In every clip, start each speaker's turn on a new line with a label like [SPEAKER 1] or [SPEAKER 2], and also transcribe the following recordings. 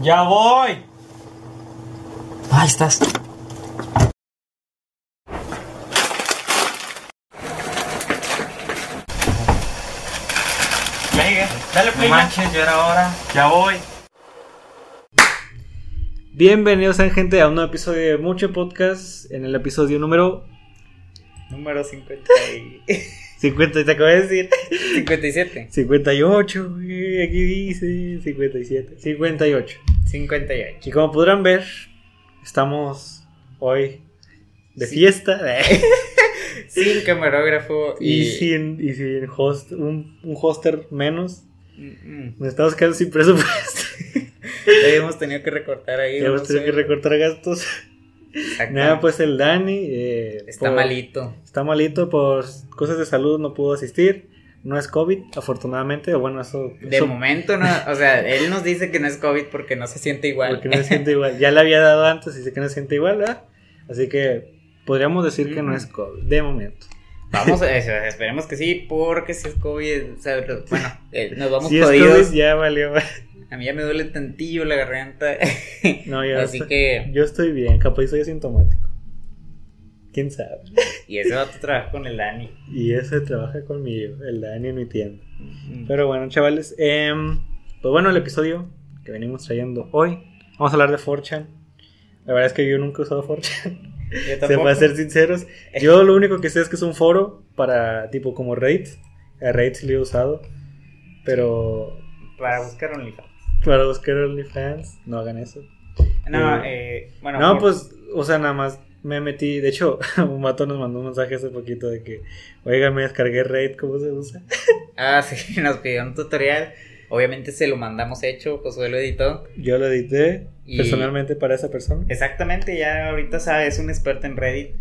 [SPEAKER 1] Ya voy.
[SPEAKER 2] Ahí estás.
[SPEAKER 1] Ya llegué. Dale
[SPEAKER 2] No
[SPEAKER 1] play. ya.
[SPEAKER 2] manches, ya era hora.
[SPEAKER 1] Ya voy.
[SPEAKER 3] Bienvenidos a gente a un nuevo episodio de Mucho Podcast. En el episodio número
[SPEAKER 2] Número 50 y...
[SPEAKER 3] 50, te acabo de decir.
[SPEAKER 2] 57.
[SPEAKER 3] 58, güey, aquí dice 57. 58.
[SPEAKER 2] 58.
[SPEAKER 3] Y como podrán ver, estamos hoy de fiesta
[SPEAKER 2] Sin camarógrafo y...
[SPEAKER 3] y, sin, y sin host, un, un hoster menos.
[SPEAKER 2] Mm, mm.
[SPEAKER 3] Nos estamos quedando sin presupuesto.
[SPEAKER 2] Ya hemos tenido que recortar ahí.
[SPEAKER 3] Hemos
[SPEAKER 2] no
[SPEAKER 3] tenido
[SPEAKER 2] sé.
[SPEAKER 3] que recortar gastos. Nada, pues el Dani. eh,
[SPEAKER 2] Está
[SPEAKER 3] por-
[SPEAKER 2] malito.
[SPEAKER 3] Está malito por cosas de salud, no pudo asistir. No es COVID, afortunadamente. O bueno, eso.
[SPEAKER 2] De
[SPEAKER 3] eso
[SPEAKER 2] momento no, o sea, él nos dice que no es COVID porque no se siente igual.
[SPEAKER 3] Porque no se siente igual. Ya le había dado antes y dice que no se siente igual, ¿verdad? Así que podríamos decir que no es COVID, de momento.
[SPEAKER 2] Vamos, eso, esperemos que sí, porque si es COVID, o sea, bueno, eh, nos vamos
[SPEAKER 3] si es
[SPEAKER 2] jodidos.
[SPEAKER 3] COVID, ya valió.
[SPEAKER 2] A mí ya me duele tantillo la garganta.
[SPEAKER 3] No, ya
[SPEAKER 2] Así que,
[SPEAKER 3] Yo estoy bien, capaz soy asintomático. ¿Quién sabe?
[SPEAKER 2] y ese vato trabaja con el Dani.
[SPEAKER 3] Y ese trabaja conmigo, el Dani en mi tienda.
[SPEAKER 2] Mm.
[SPEAKER 3] Pero bueno, chavales, em, pues bueno, el episodio que venimos trayendo hoy, vamos a hablar de 4chan. La verdad es que yo nunca he usado 4chan.
[SPEAKER 2] Yo
[SPEAKER 3] Se para ser sinceros, yo lo único que sé es que es un foro para tipo como Reddit. A Reddit sí lo he usado, pero
[SPEAKER 2] Para buscar OnlyFans.
[SPEAKER 3] Para buscar OnlyFans, no hagan eso.
[SPEAKER 2] No,
[SPEAKER 3] Eh,
[SPEAKER 2] eh, bueno.
[SPEAKER 3] no,
[SPEAKER 2] por-
[SPEAKER 3] pues, o sea, nada más me metí. De hecho, un vato nos mandó un mensaje hace poquito de que, oiga, me descargué Reddit, ¿cómo se usa?
[SPEAKER 2] Ah, sí, nos pidió un tutorial. Obviamente se lo mandamos hecho, Josué lo editó.
[SPEAKER 3] Yo lo edité
[SPEAKER 2] Y-
[SPEAKER 3] personalmente para esa persona.
[SPEAKER 2] Exactamente, ya ahorita sabe, es un experto en Reddit.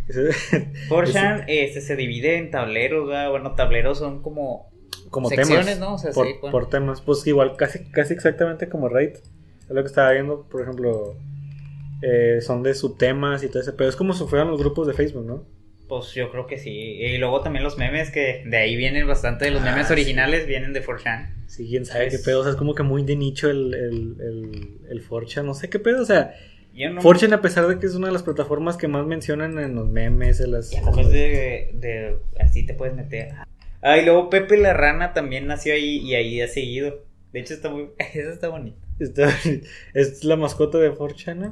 [SPEAKER 2] 4chan este, se divide en tableros, ¿verdad? Bueno, tableros son como
[SPEAKER 3] como
[SPEAKER 2] secciones,
[SPEAKER 3] temas.
[SPEAKER 2] ¿no? O sea,
[SPEAKER 3] por,
[SPEAKER 2] sí, pues.
[SPEAKER 3] por temas. Pues igual, casi, casi exactamente como Reddit. Es lo que estaba viendo, por ejemplo, eh, son de subtemas y todo ese. Pero es como si fueran los grupos de Facebook, ¿no?
[SPEAKER 2] Pues yo creo que sí. Y luego también los memes, que de ahí vienen bastante de los
[SPEAKER 3] Ah,
[SPEAKER 2] memes
[SPEAKER 3] sí.
[SPEAKER 2] originales, vienen de 4chan.
[SPEAKER 3] Sí, quién sabe qué pedo. O sea, es como que muy de nicho el, el, el, el 4chan. No sé qué pedo. O sea,
[SPEAKER 2] no...
[SPEAKER 3] 4chan, a pesar de que es una de las plataformas que más mencionan en los memes, en las.
[SPEAKER 2] Ya después de, de... Así te puedes meter. Ah, y luego Pepe la Rana también nació ahí y ahí ha seguido. De hecho está muy... Eso está bonito.
[SPEAKER 3] Está- es la mascota de 4chan, ¿no?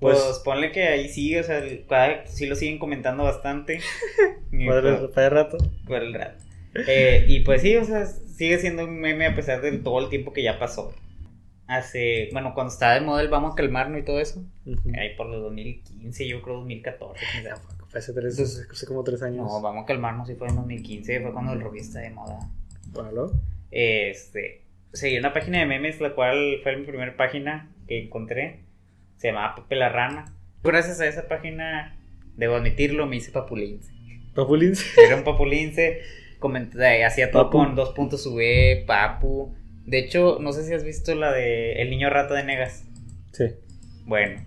[SPEAKER 2] Pues,
[SPEAKER 3] Pues,
[SPEAKER 2] ponle que ahí sigue, o sea, cada, sí lo siguen comentando bastante.
[SPEAKER 3] Para,
[SPEAKER 2] pues,
[SPEAKER 3] el- para el rato.
[SPEAKER 2] por el rato. Eh, y pues sí, o sea, sigue siendo un meme a pesar de todo el tiempo que ya pasó. Hace, bueno, cuando estaba de moda el Vamos a calmarnos y todo eso, ahí por los 2015, yo creo 2014.
[SPEAKER 3] Hace, tres, hace como tres años.
[SPEAKER 2] No, Vamos a calmarnos, sí fue en 2015, fue cuando el rock está de moda.
[SPEAKER 3] Bueno,
[SPEAKER 2] Este, seguí una página de memes, la cual fue mi primera página que encontré. Se llamaba Pepe la Rana. Gracias a esa página, debo admitirlo, me hice papulince.
[SPEAKER 3] Papulins.
[SPEAKER 2] Era un papulince, eh, hacía todo
[SPEAKER 3] Papu.
[SPEAKER 2] con dos puntos V, papu. De hecho, no sé si has visto la de El niño rata de Negas.
[SPEAKER 3] Sí.
[SPEAKER 2] Bueno,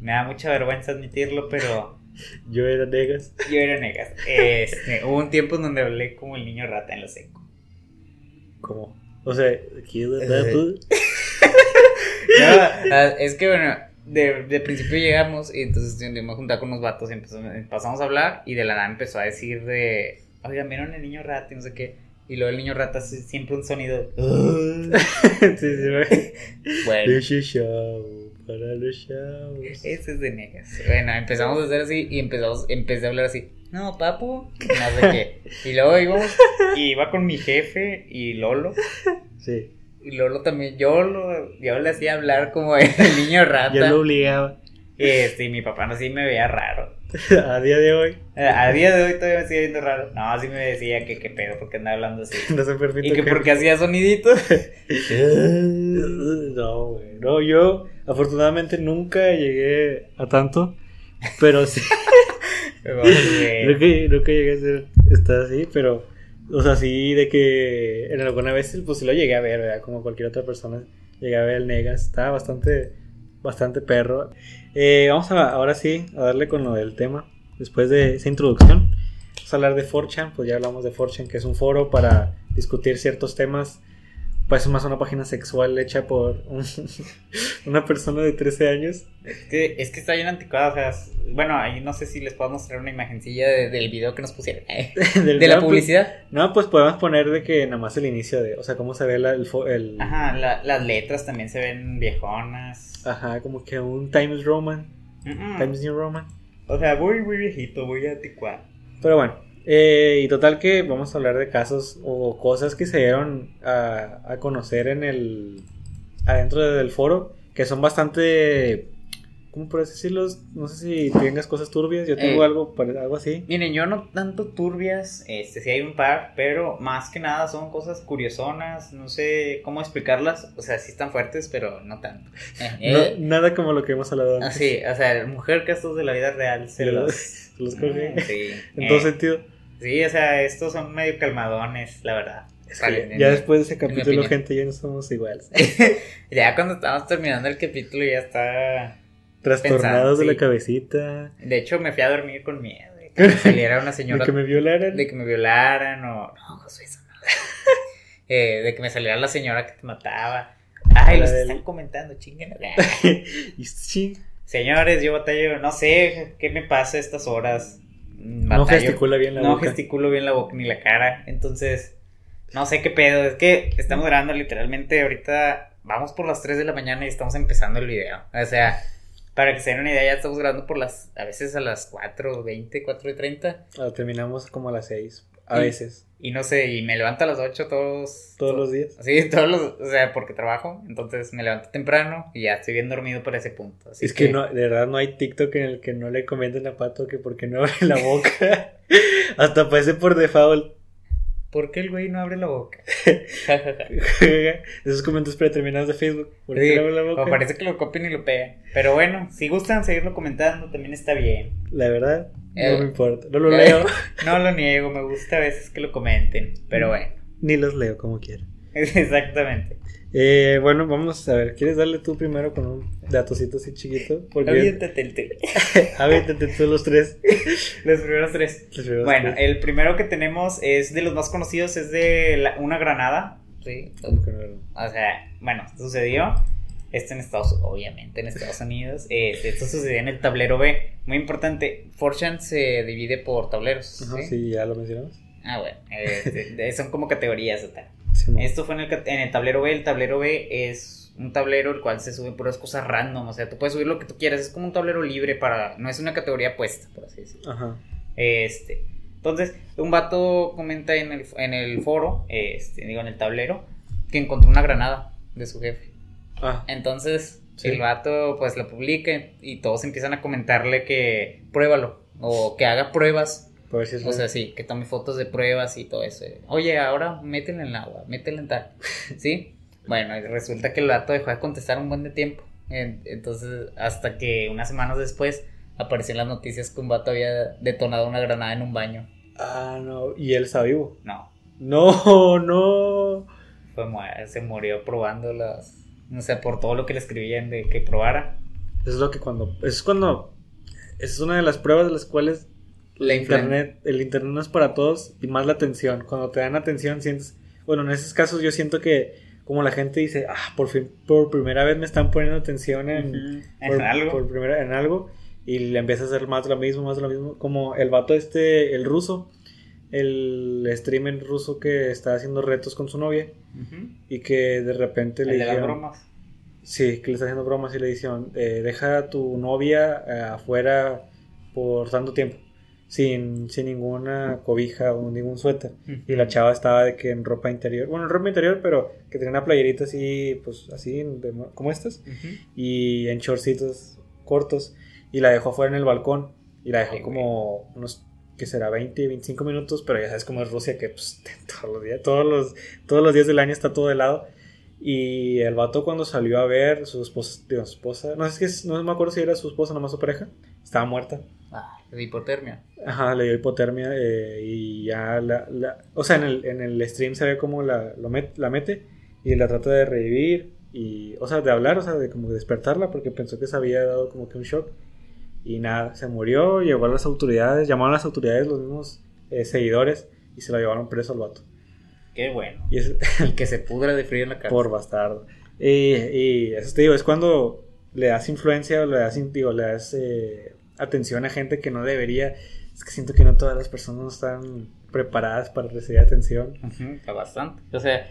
[SPEAKER 2] me da mucha vergüenza admitirlo, pero
[SPEAKER 3] Yo era Negas.
[SPEAKER 2] yo era Negas. Este, hubo un tiempo en donde hablé como el niño rata en la seco.
[SPEAKER 3] ¿Cómo? O sea. Papu.
[SPEAKER 2] No, ah, es que bueno, de, de principio llegamos y entonces yo me junté con unos vatos y empezamos, empezamos a hablar y de la nada empezó a decir de, oigan, vieron el niño rata y no sé qué. Y luego el niño rata hace siempre un sonido.
[SPEAKER 3] sí, sí, güey.
[SPEAKER 2] Bueno,
[SPEAKER 3] para los shows.
[SPEAKER 2] ese es de negas. Bueno, empezamos a hacer así y empezamos, empecé a hablar así. No, papu, no sé qué. Y luego íbamos, y iba con mi jefe y Lolo.
[SPEAKER 3] Sí,
[SPEAKER 2] Y Lolo también, yo, lo, yo le hacía hablar como el niño rata.
[SPEAKER 3] yo lo obligaba.
[SPEAKER 2] Este, y mi papá no sí me veía raro.
[SPEAKER 3] A día de hoy,
[SPEAKER 2] A día de hoy todavía me sigue viendo raro. No, sí me decía que qué pedo, porque andaba hablando así.
[SPEAKER 3] no se permite.
[SPEAKER 2] Y que porque hacía soniditos.
[SPEAKER 3] No, güey. No, yo afortunadamente nunca llegué a tanto. Pero sí.
[SPEAKER 2] Pero, güey,
[SPEAKER 3] Creo que, llegué a ser. Está así, pero. O sea, sí, de que en alguna vez, pues sí lo llegué a ver, ¿verdad? Como cualquier otra persona. Llegué a ver el Negas. Estaba bastante. Bastante perro. Eh, vamos a, ahora sí a darle con lo del tema. Después de esa introducción. Vamos a hablar de 4chan. Pues ya hablamos de 4chan, que es un foro para discutir ciertos temas Parece más una página sexual hecha por un- una persona de 13 años.
[SPEAKER 2] Es que, es que está bien anticuada, o sea, es- bueno, ahí no sé si les puedo mostrar una imagencilla de- del video que nos pusieron. eh, de la
[SPEAKER 3] pues-
[SPEAKER 2] publicidad.
[SPEAKER 3] No, pues podemos poner de que nada más el inicio de, o sea, cómo se ve la- el, el-
[SPEAKER 2] Ajá, la- las letras también se ven viejonas.
[SPEAKER 3] ajá, como que un Times Roman. Times New Roman.
[SPEAKER 2] O sea, muy, muy viejito, muy anticuado.
[SPEAKER 3] Pero bueno, eh, y total que vamos a hablar de casos o cosas que se dieron a, a conocer en el adentro del foro, que son bastante, ¿cómo puedes decirlo? No sé si tengas cosas turbias, yo tengo
[SPEAKER 2] Eh.
[SPEAKER 3] algo, algo así.
[SPEAKER 2] Miren, yo no tanto turbias, este, sí hay un par, pero más que nada son cosas curiosonas, no sé cómo explicarlas, o sea, sí están fuertes, pero no tanto. Eh,
[SPEAKER 3] No-
[SPEAKER 2] eh,
[SPEAKER 3] nada como lo que hemos hablado antes.
[SPEAKER 2] así, o sea, mujer casos de la vida real se los...
[SPEAKER 3] los, se los coge.
[SPEAKER 2] Sí,
[SPEAKER 3] En
[SPEAKER 2] eh,
[SPEAKER 3] todo sentido.
[SPEAKER 2] sí, o sea, estos son medio calmadones, la verdad.
[SPEAKER 3] Es
[SPEAKER 2] Vale,
[SPEAKER 3] que
[SPEAKER 2] en
[SPEAKER 3] ya después de ese capítulo, gente, ya no somos iguales.
[SPEAKER 2] Ya cuando estábamos terminando el capítulo ya está...
[SPEAKER 3] Trastornados de la
[SPEAKER 2] sí.
[SPEAKER 3] cabecita.
[SPEAKER 2] De hecho, me fui a dormir con miedo de que me saliera una
[SPEAKER 3] De
[SPEAKER 2] señora
[SPEAKER 3] que me violaran.
[SPEAKER 2] de que me violaran o... No, Josué, eso no. Eh, de que me saliera la señora que te mataba. Ay, los están comentando, chinguen. Señores, yo batallo, no sé qué me pasa a estas horas.
[SPEAKER 3] No gesticula bien la
[SPEAKER 2] no
[SPEAKER 3] boca.
[SPEAKER 2] gesticulo bien la boca ni la cara. Entonces, no sé qué pedo. Es que estamos grabando literalmente ahorita. Vamos por las 3 de la mañana y estamos empezando el video. O sea, para que se den una idea, ya estamos grabando por las. A veces a las 4.20, 4.30.
[SPEAKER 3] Ah, terminamos como a las 6. A
[SPEAKER 2] Y-
[SPEAKER 3] veces.
[SPEAKER 2] Y no sé, y me levanto a las 8 todos.
[SPEAKER 3] Todos los días.
[SPEAKER 2] Sí, todos los. O sea, porque trabajo. Entonces me levanto temprano y ya estoy bien dormido para ese punto. Así
[SPEAKER 3] es que, no, de verdad no hay TikTok en el que no le comenten a Pato que porque no abre la boca. Hasta parece por default.
[SPEAKER 2] ¿Por qué el güey no abre la boca?
[SPEAKER 3] Esos comentarios predeterminados de Facebook. ¿Por
[SPEAKER 2] Sí,
[SPEAKER 3] qué no abre la boca?
[SPEAKER 2] o parece que lo copian y lo pegan. Pero bueno, si gustan seguirlo comentando, también está bien.
[SPEAKER 3] La verdad,
[SPEAKER 2] Eh,
[SPEAKER 3] no me importa. No lo
[SPEAKER 2] eh,
[SPEAKER 3] leo.
[SPEAKER 2] No lo niego, me gusta a veces que lo comenten. Pero bueno,
[SPEAKER 3] Ni los leo como quiera.
[SPEAKER 2] exactamente.
[SPEAKER 3] Eh, bueno, vamos a ver. ¿Quieres darle tú primero con un datocito así chiquito? Porque
[SPEAKER 2] Aviéntate el té.
[SPEAKER 3] aviéntate tú los tres.
[SPEAKER 2] Los primeros tres.
[SPEAKER 3] Los primeros
[SPEAKER 2] Bueno,
[SPEAKER 3] tres.
[SPEAKER 2] el primero que tenemos es de los más conocidos, es de la- una granada. Sí. O sea, bueno, sucedió. Esto en Estados obviamente en Estados Unidos. Eh, esto sucedió en el tablero B. Muy importante. Fortune se divide por tableros.
[SPEAKER 3] Ajá,
[SPEAKER 2] ¿sí?
[SPEAKER 3] sí, ya lo mencionamos.
[SPEAKER 2] Ah, bueno. eh, de- de- son como categorías o tal.
[SPEAKER 3] Sí.
[SPEAKER 2] Esto fue en el, en el tablero B. El tablero B es un tablero el cual se sube puras cosas random. O sea, tú puedes subir lo que tú quieras. Es como un tablero libre para. No es una categoría puesta, por así decirlo.
[SPEAKER 3] Ajá.
[SPEAKER 2] Este. Entonces, un vato comenta en el, en el foro, este, digo, en el tablero, que encontró una granada de su jefe.
[SPEAKER 3] Ah,
[SPEAKER 2] Entonces,
[SPEAKER 3] Sí.
[SPEAKER 2] el vato pues lo publica y todos empiezan a comentarle que pruébalo o que haga pruebas.
[SPEAKER 3] Es
[SPEAKER 2] O sea, sí, que tome fotos de pruebas y todo eso. Oye, ahora métele en el agua, métele en tal. ¿Sí? Bueno, resulta que el vato dejó de contestar un buen de tiempo. En- Entonces, hasta que unas semanas después apareció en las noticias que un vato había detonado una granada en un baño.
[SPEAKER 3] Ah, no. Y él está vivo.
[SPEAKER 2] No,
[SPEAKER 3] No, no.
[SPEAKER 2] fue se murió probando las. O sea, por todo lo que le escribían de que probara.
[SPEAKER 3] Eso es lo que cuando. Es cuando. Es una de las pruebas de las cuales.
[SPEAKER 2] La
[SPEAKER 3] el internet, el internet no es para todos y más la atención. Cuando te dan atención, sientes. Bueno, en esos casos yo siento que. Como la gente dice, ah, por fin, por primera vez me están poniendo atención en, por,
[SPEAKER 2] En algo.
[SPEAKER 3] por primera, en algo y le empieza a hacer más lo mismo, más lo mismo. Como el vato este, el ruso, el streamer ruso que está haciendo retos con su novia y que de repente le dijeron,
[SPEAKER 2] bromas.
[SPEAKER 3] sí, que le está haciendo bromas y le dijeron, eh, deja a tu novia eh, afuera por tanto tiempo. Sin, sin ninguna cobija o ningún suéter. Y la chava estaba de que en ropa interior. Bueno, en ropa interior, pero que tenía una playerita así, pues así, de- como estas y en shortcitos cortos y la dejó afuera en el balcón y la dejó
[SPEAKER 2] Ay,
[SPEAKER 3] como unos que será 20, 25 minutos, pero ya sabes cómo es Rusia que pues, todos los días, todos los, todos los días del año está todo helado y el vato cuando salió a ver su esposa, digo, esposa, no es que no me acuerdo si era su esposa nomás su pareja, estaba muerta.
[SPEAKER 2] Ah, de hipotermia.
[SPEAKER 3] Ajá, le dio hipotermia eh, y ya la, la- O sea, en el, en el stream se ve como la, lo met- la mete y la trata de revivir y... O sea, de hablar, o sea, de como despertarla porque pensó que se había dado como que un shock. Y nada, se murió, llegó a las autoridades, llamaron a las autoridades los mismos eh, seguidores y se lo llevaron preso al vato.
[SPEAKER 2] Qué bueno.
[SPEAKER 3] Y, es,
[SPEAKER 2] y que se pudra de frío en la cárcel.
[SPEAKER 3] Por bastardo. Y, y, eso te digo, es cuando le das influencia o le das, digo, le das eh, atención a gente que no debería. Es que siento que no todas las personas están preparadas para recibir atención.
[SPEAKER 2] está bastante. O sea,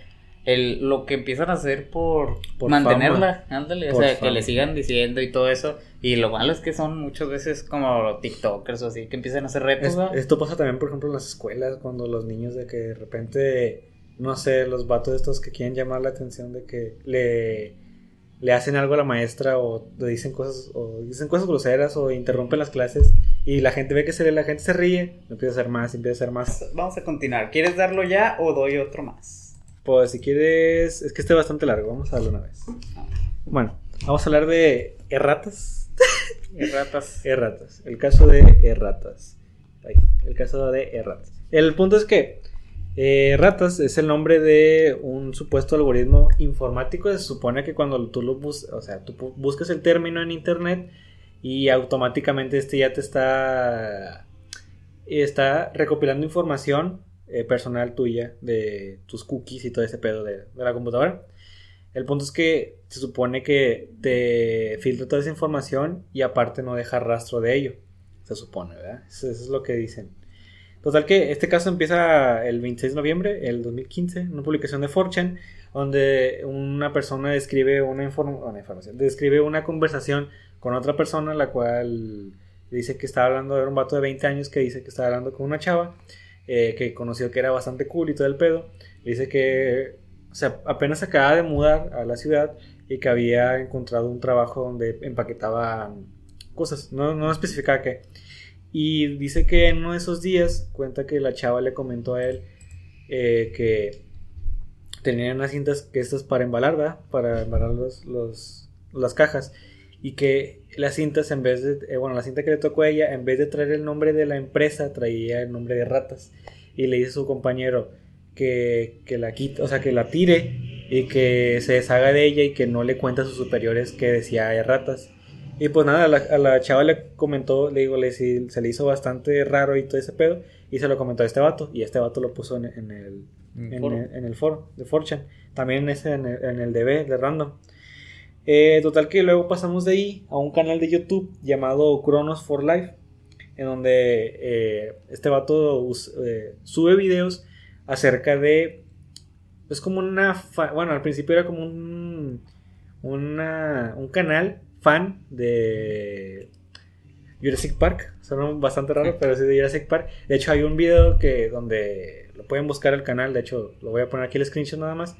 [SPEAKER 2] el, lo que empiezan a hacer por, mantenerla, ándale, o sea, que le sigan diciendo y todo eso. Y lo malo es que son muchas veces como TikTokers o así, que empiezan a hacer retos.
[SPEAKER 3] esto pasa también, por ejemplo, en las escuelas, cuando los niños de que de repente, no sé, los vatos estos que quieren llamar la atención de que le, le hacen algo a la maestra o le dicen cosas, o dicen cosas groseras o interrumpen las clases y la gente ve que se, la gente se ríe, empieza a hacer más, empieza a hacer más.
[SPEAKER 2] Vamos a continuar. ¿Quieres darlo ya o doy otro más?
[SPEAKER 3] Pues si quieres, es que esté bastante largo, vamos a darlo una vez. Bueno, vamos a hablar de erratas.
[SPEAKER 2] erratas.
[SPEAKER 3] erratas. El caso de erratas. el caso de erratas. El punto es que erratas es el nombre de un supuesto algoritmo informático. Se supone que cuando tú lo buscas, o sea, tú buscas el término en internet y automáticamente este ya te está está recopilando información eh, personal tuya de tus cookies y todo ese pedo de, la computadora. El punto es que se supone que te filtra toda esa información y aparte no deja rastro de ello. Se supone, ¿verdad? Eso, es lo que dicen. Total que este caso empieza el 26 de noviembre del 2015, una publicación de Fortune, donde una persona describe una, una información, describe una conversación con otra persona, la cual dice que estaba hablando de un vato de 20 años que dice que estaba hablando con una chava eh, que conoció que era bastante cool y todo el pedo. Dice que o sea, apenas acaba de mudar a la ciudad y que había encontrado un trabajo donde empaquetaba cosas, no, no especificaba qué. Y dice que en uno de esos días cuenta que la chava le comentó a él eh, que tenían unas cintas que estas para embalar, ¿verdad? Para embalar los, los, las cajas y que las cintas en vez de, eh, bueno, la cinta que le tocó a ella, en vez de traer el nombre de la empresa, traía el nombre de ratas. Y le dice a su compañero que, que la quite, o sea, que la tire y que se deshaga de ella y que no le cuente a sus superiores que decía hay ratas. Y pues nada, a la, chava le comentó, le digo, le, se le hizo bastante raro y todo ese pedo. Y se lo comentó a este vato. Y este vato lo puso en, el, en, el, foro de Fortune. También ese en el, en el DB de Random. Eh, total que luego pasamos de ahí a un canal de YouTube llamado Chronos for Life, en donde eh, este vato eh, sube videos acerca de... Es como una... Bueno, al principio era como un... un canal fan de Jurassic Park. Suena bastante raro, pero sí de Jurassic Park. De hecho, hay un video que donde lo pueden buscar el canal. De hecho, lo voy a poner aquí el screenshot nada más.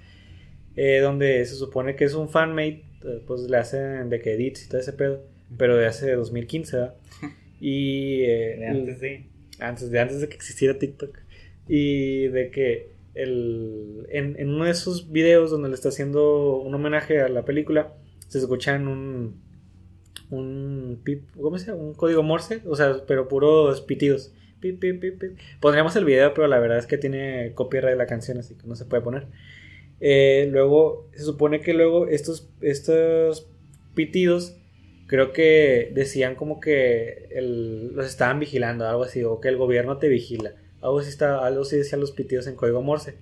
[SPEAKER 3] donde se supone que es un fanmate pues le hacen de que edits y todo ese pedo, pero de hace 2015, ¿verdad? Y...
[SPEAKER 2] Eh, de antes de...
[SPEAKER 3] Antes de, antes de que existiera TikTok. Y de que el, en, uno de esos videos donde le está haciendo un homenaje a la película, se escuchan un... un ¿Cómo se llama? Un código Morse, o sea, pero puros pitidos. Pip, pip, pip, Pondríamos el video, pero la verdad es que tiene copyright de la canción, así que no se puede poner. Eh, luego, se supone que luego estos, estos pitidos creo que decían como que los estaban vigilando, algo así, o que el gobierno te vigila. Algo así, está, algo así decían los pitidos en código Morse.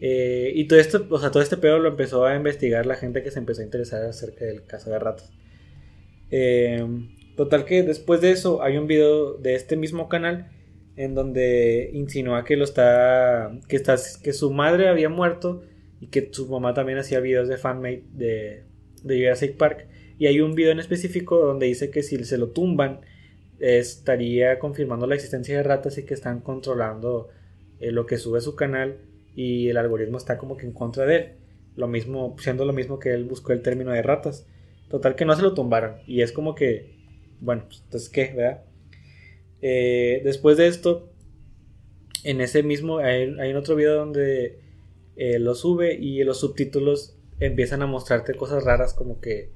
[SPEAKER 3] Eh, y todo esto, o sea, todo este pedo lo empezó a investigar la gente que se empezó a interesar acerca del caso de ratas. Eh, total que después de eso hay un video de este mismo canal en donde insinúa que lo está que está que su madre había muerto y que su mamá también hacía videos de fanmate de, Jurassic Park. Y hay un video en específico donde dice que si se lo tumban, estaría confirmando la existencia de ratas y que están controlando eh, lo que sube su canal y el algoritmo está como que en contra de él. Lo mismo, siendo lo mismo que él buscó el término de ratas. Total que no se lo tumbaron. Y es como que, bueno, pues, entonces qué, ¿verdad? Eh, después de esto, en ese mismo, hay, hay otro video donde eh, lo sube y los subtítulos empiezan a mostrarte cosas raras como que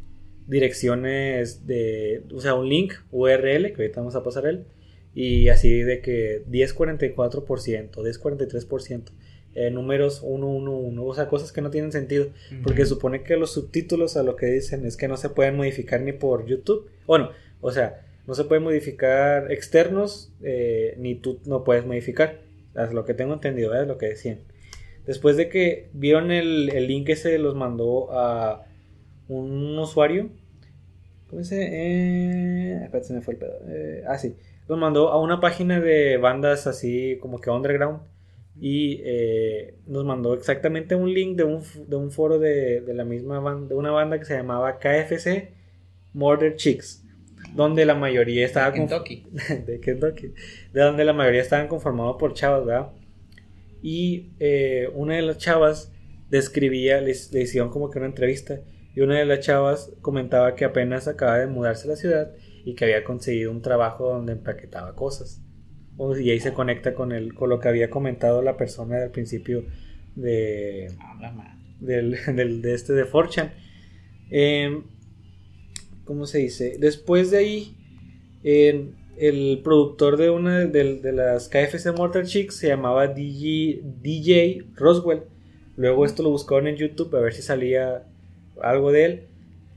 [SPEAKER 3] direcciones de, o sea, un link URL, que ahorita vamos a pasar él, y así de que 1044%, 1043%, eh, números 111, o sea, cosas que no tienen sentido, porque supone que los subtítulos a lo que dicen es que no se pueden modificar ni por YouTube, bueno, o sea, no se pueden modificar externos, eh, ni tú no puedes modificar, es lo que tengo entendido, es lo que decían. Después de que vieron el, el link que se los mandó a un usuario. ¿Cómo se eh, Espérate, se me fue el pedo. Eh, ah, sí. Los mandó a una página de bandas así como que underground. Y eh, nos mandó exactamente un link de un, de un foro de, de la misma banda, de una banda que se llamaba KFC Murder Chicks donde la mayoría estaba
[SPEAKER 2] De Kentucky.
[SPEAKER 3] de Kentucky, de donde la mayoría estaban conformados por chavas, ¿verdad? Y eh, una de las chavas describía, le hicieron como que una entrevista, y una de las chavas comentaba que apenas acaba de mudarse a la ciudad y que había conseguido un trabajo donde empaquetaba cosas. Y ahí se conecta con, el, con lo que había comentado la persona al principio de, del, del- de este de Forchan. Eh, ¿Cómo se dice? Después de ahí, eh, el productor de una de, de las KFC Mortal Chicks se llamaba DJ, DJ Roswell. Luego esto lo buscaron en YouTube a ver si salía algo de él.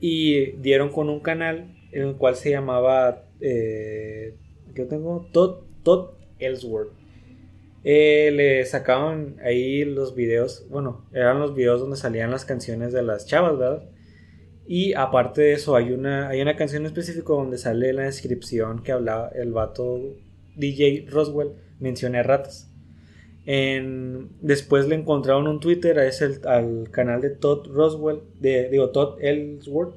[SPEAKER 3] Y dieron con un canal en el cual se llamaba. Eh, ¿Qué tengo? Todd, Todd Ellsworth. Eh, le sacaban ahí los videos, bueno, eran los videos donde salían las canciones de las chavas, ¿verdad? Y aparte de eso, hay una, hay una canción específica donde sale la descripción que hablaba el vato DJ Roswell, menciona ratas. Después le encontraron un Twitter a ese, al canal de Todd Roswell, de, digo, Todd Ellsworth,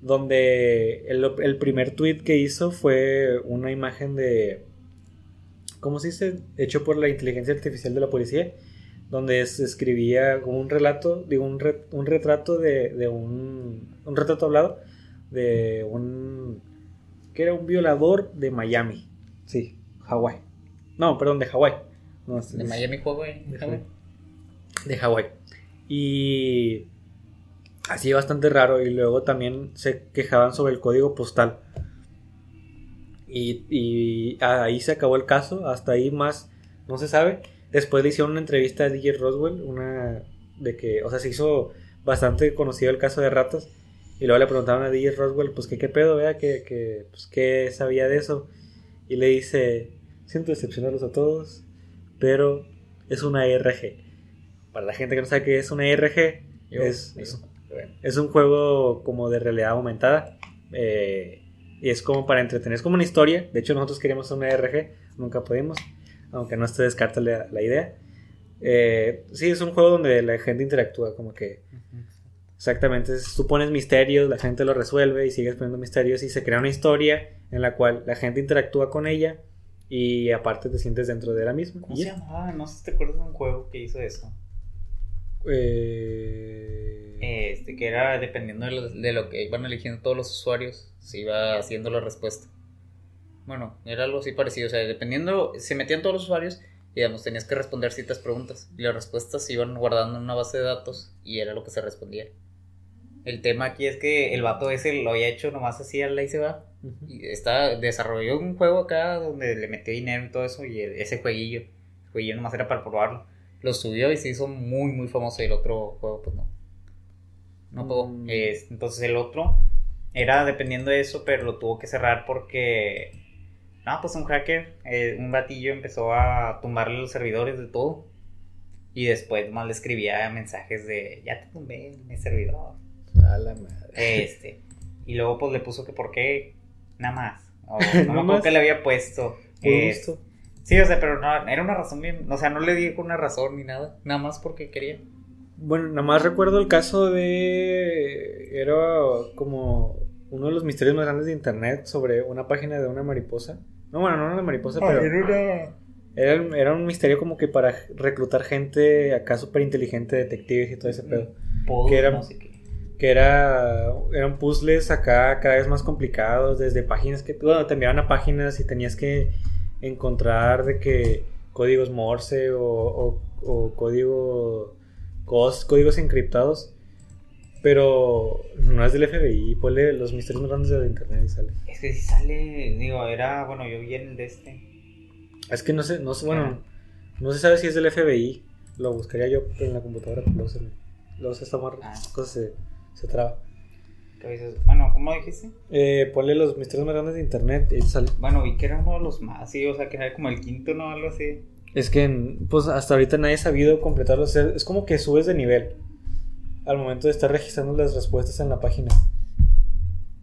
[SPEAKER 3] donde el primer tweet que hizo fue una imagen de, ¿cómo se dice? Hecho por la inteligencia artificial de la policía, donde se escribía como un relato, digo, un, re- un retrato de, de un, un retrato hablado de un, que era un violador de Miami, sí, Hawái, no, perdón, de Hawái, No,
[SPEAKER 2] De
[SPEAKER 3] es-
[SPEAKER 2] Miami
[SPEAKER 3] Hawái. de Hawái. Y así bastante raro. Y luego también se quejaban sobre el código postal. Y, y ahí se acabó el caso. Hasta ahí más no se sabe. Después le hicieron una entrevista a DJ Roswell. Una de que, o sea, se hizo bastante conocido el caso de ratas. Y luego le preguntaron a DJ Roswell, pues que qué pedo, vea, que, que, pues qué sabía de eso. Y le dice, siento decepcionarlos a todos, pero es una ERG. Para la gente que no sabe qué es una ERG,
[SPEAKER 2] Yo,
[SPEAKER 3] es, es, es un juego como de realidad aumentada. eh, y es como para entretener, es como una historia. De hecho, nosotros queríamos una ERG, nunca pudimos, aunque no se descarta la, la idea. Eh, sí, es un juego donde la gente interactúa, como que Exactamente, tú pones misterios, la gente lo resuelve y sigues poniendo misterios y se crea una historia en la cual la gente interactúa con ella y aparte te sientes dentro de la misma.
[SPEAKER 2] ¿Cómo se llamaba? No sé si te acuerdas de un juego que hizo eso.
[SPEAKER 3] Eh,
[SPEAKER 2] Este, que era dependiendo de lo, de lo que iban eligiendo todos los usuarios, se iba haciendo la respuesta. Bueno, era algo así parecido, o sea, dependiendo, se metían todos los usuarios y digamos, tenías que responder ciertas preguntas y las respuestas se iban guardando en una base de datos y era lo que se respondía. El tema aquí es que el vato ese lo había hecho nomás así al ahí se va. Y está, desarrolló un juego acá donde le metió dinero y todo eso y ese jueguillo, el jueguillo nomás era para probarlo. Lo subió y se hizo muy muy famoso y el otro juego pues no. No pegó.
[SPEAKER 3] Mm.
[SPEAKER 2] Es- entonces el otro era dependiendo de eso, pero lo tuvo que cerrar porque... No, pues un hacker, eh, un batillo empezó a tumbarle los servidores de todo. Y después más le escribía mensajes de, ya te tumbé mi servidor.
[SPEAKER 3] A la madre.
[SPEAKER 2] Este. Y luego pues le puso que por qué. Nada más. O, no me acuerdo que le había puesto. Eh. Sí, o sea, pero no, era una razón bien. O sea, no le dijo una razón ni nada. Nada más porque quería.
[SPEAKER 3] Bueno, nada más recuerdo el caso de. Era como uno de los misterios más grandes de internet sobre una página de una mariposa. No, bueno, no una mariposa, pero. Era, era un misterio como que para reclutar gente acá súper inteligente, detectives y todo ese pedo.
[SPEAKER 2] Pod,
[SPEAKER 3] Que era-
[SPEAKER 2] no sé qué.
[SPEAKER 3] Que era, eran puzzles acá cada vez más complicados, desde páginas que, bueno, te enviaban a páginas y tenías que encontrar de que códigos Morse o, o, o código, cos- códigos encriptados. Pero no es del FBI, ponle los misterios más grandes de internet y sale.
[SPEAKER 2] Es que si sale. Digo, era. Bueno, yo vi el de este.
[SPEAKER 3] Es que no sé, no sé, bueno, no se sabe si es del FBI. Lo buscaría yo en la computadora, pero luego se, luego se está
[SPEAKER 2] Ah.
[SPEAKER 3] cosas se, se traba.
[SPEAKER 2] Bueno, ¿cómo dijiste?
[SPEAKER 3] Eh, ponle los misterios más grandes de internet y sale.
[SPEAKER 2] Bueno, vi que era uno de los más. Sí, o sea, que era como el quinto, ¿no? Algo así.
[SPEAKER 3] Es que, pues hasta ahorita nadie ha sabido completarlo. O sea, es como que subes de nivel al momento de estar registrando las respuestas en la página.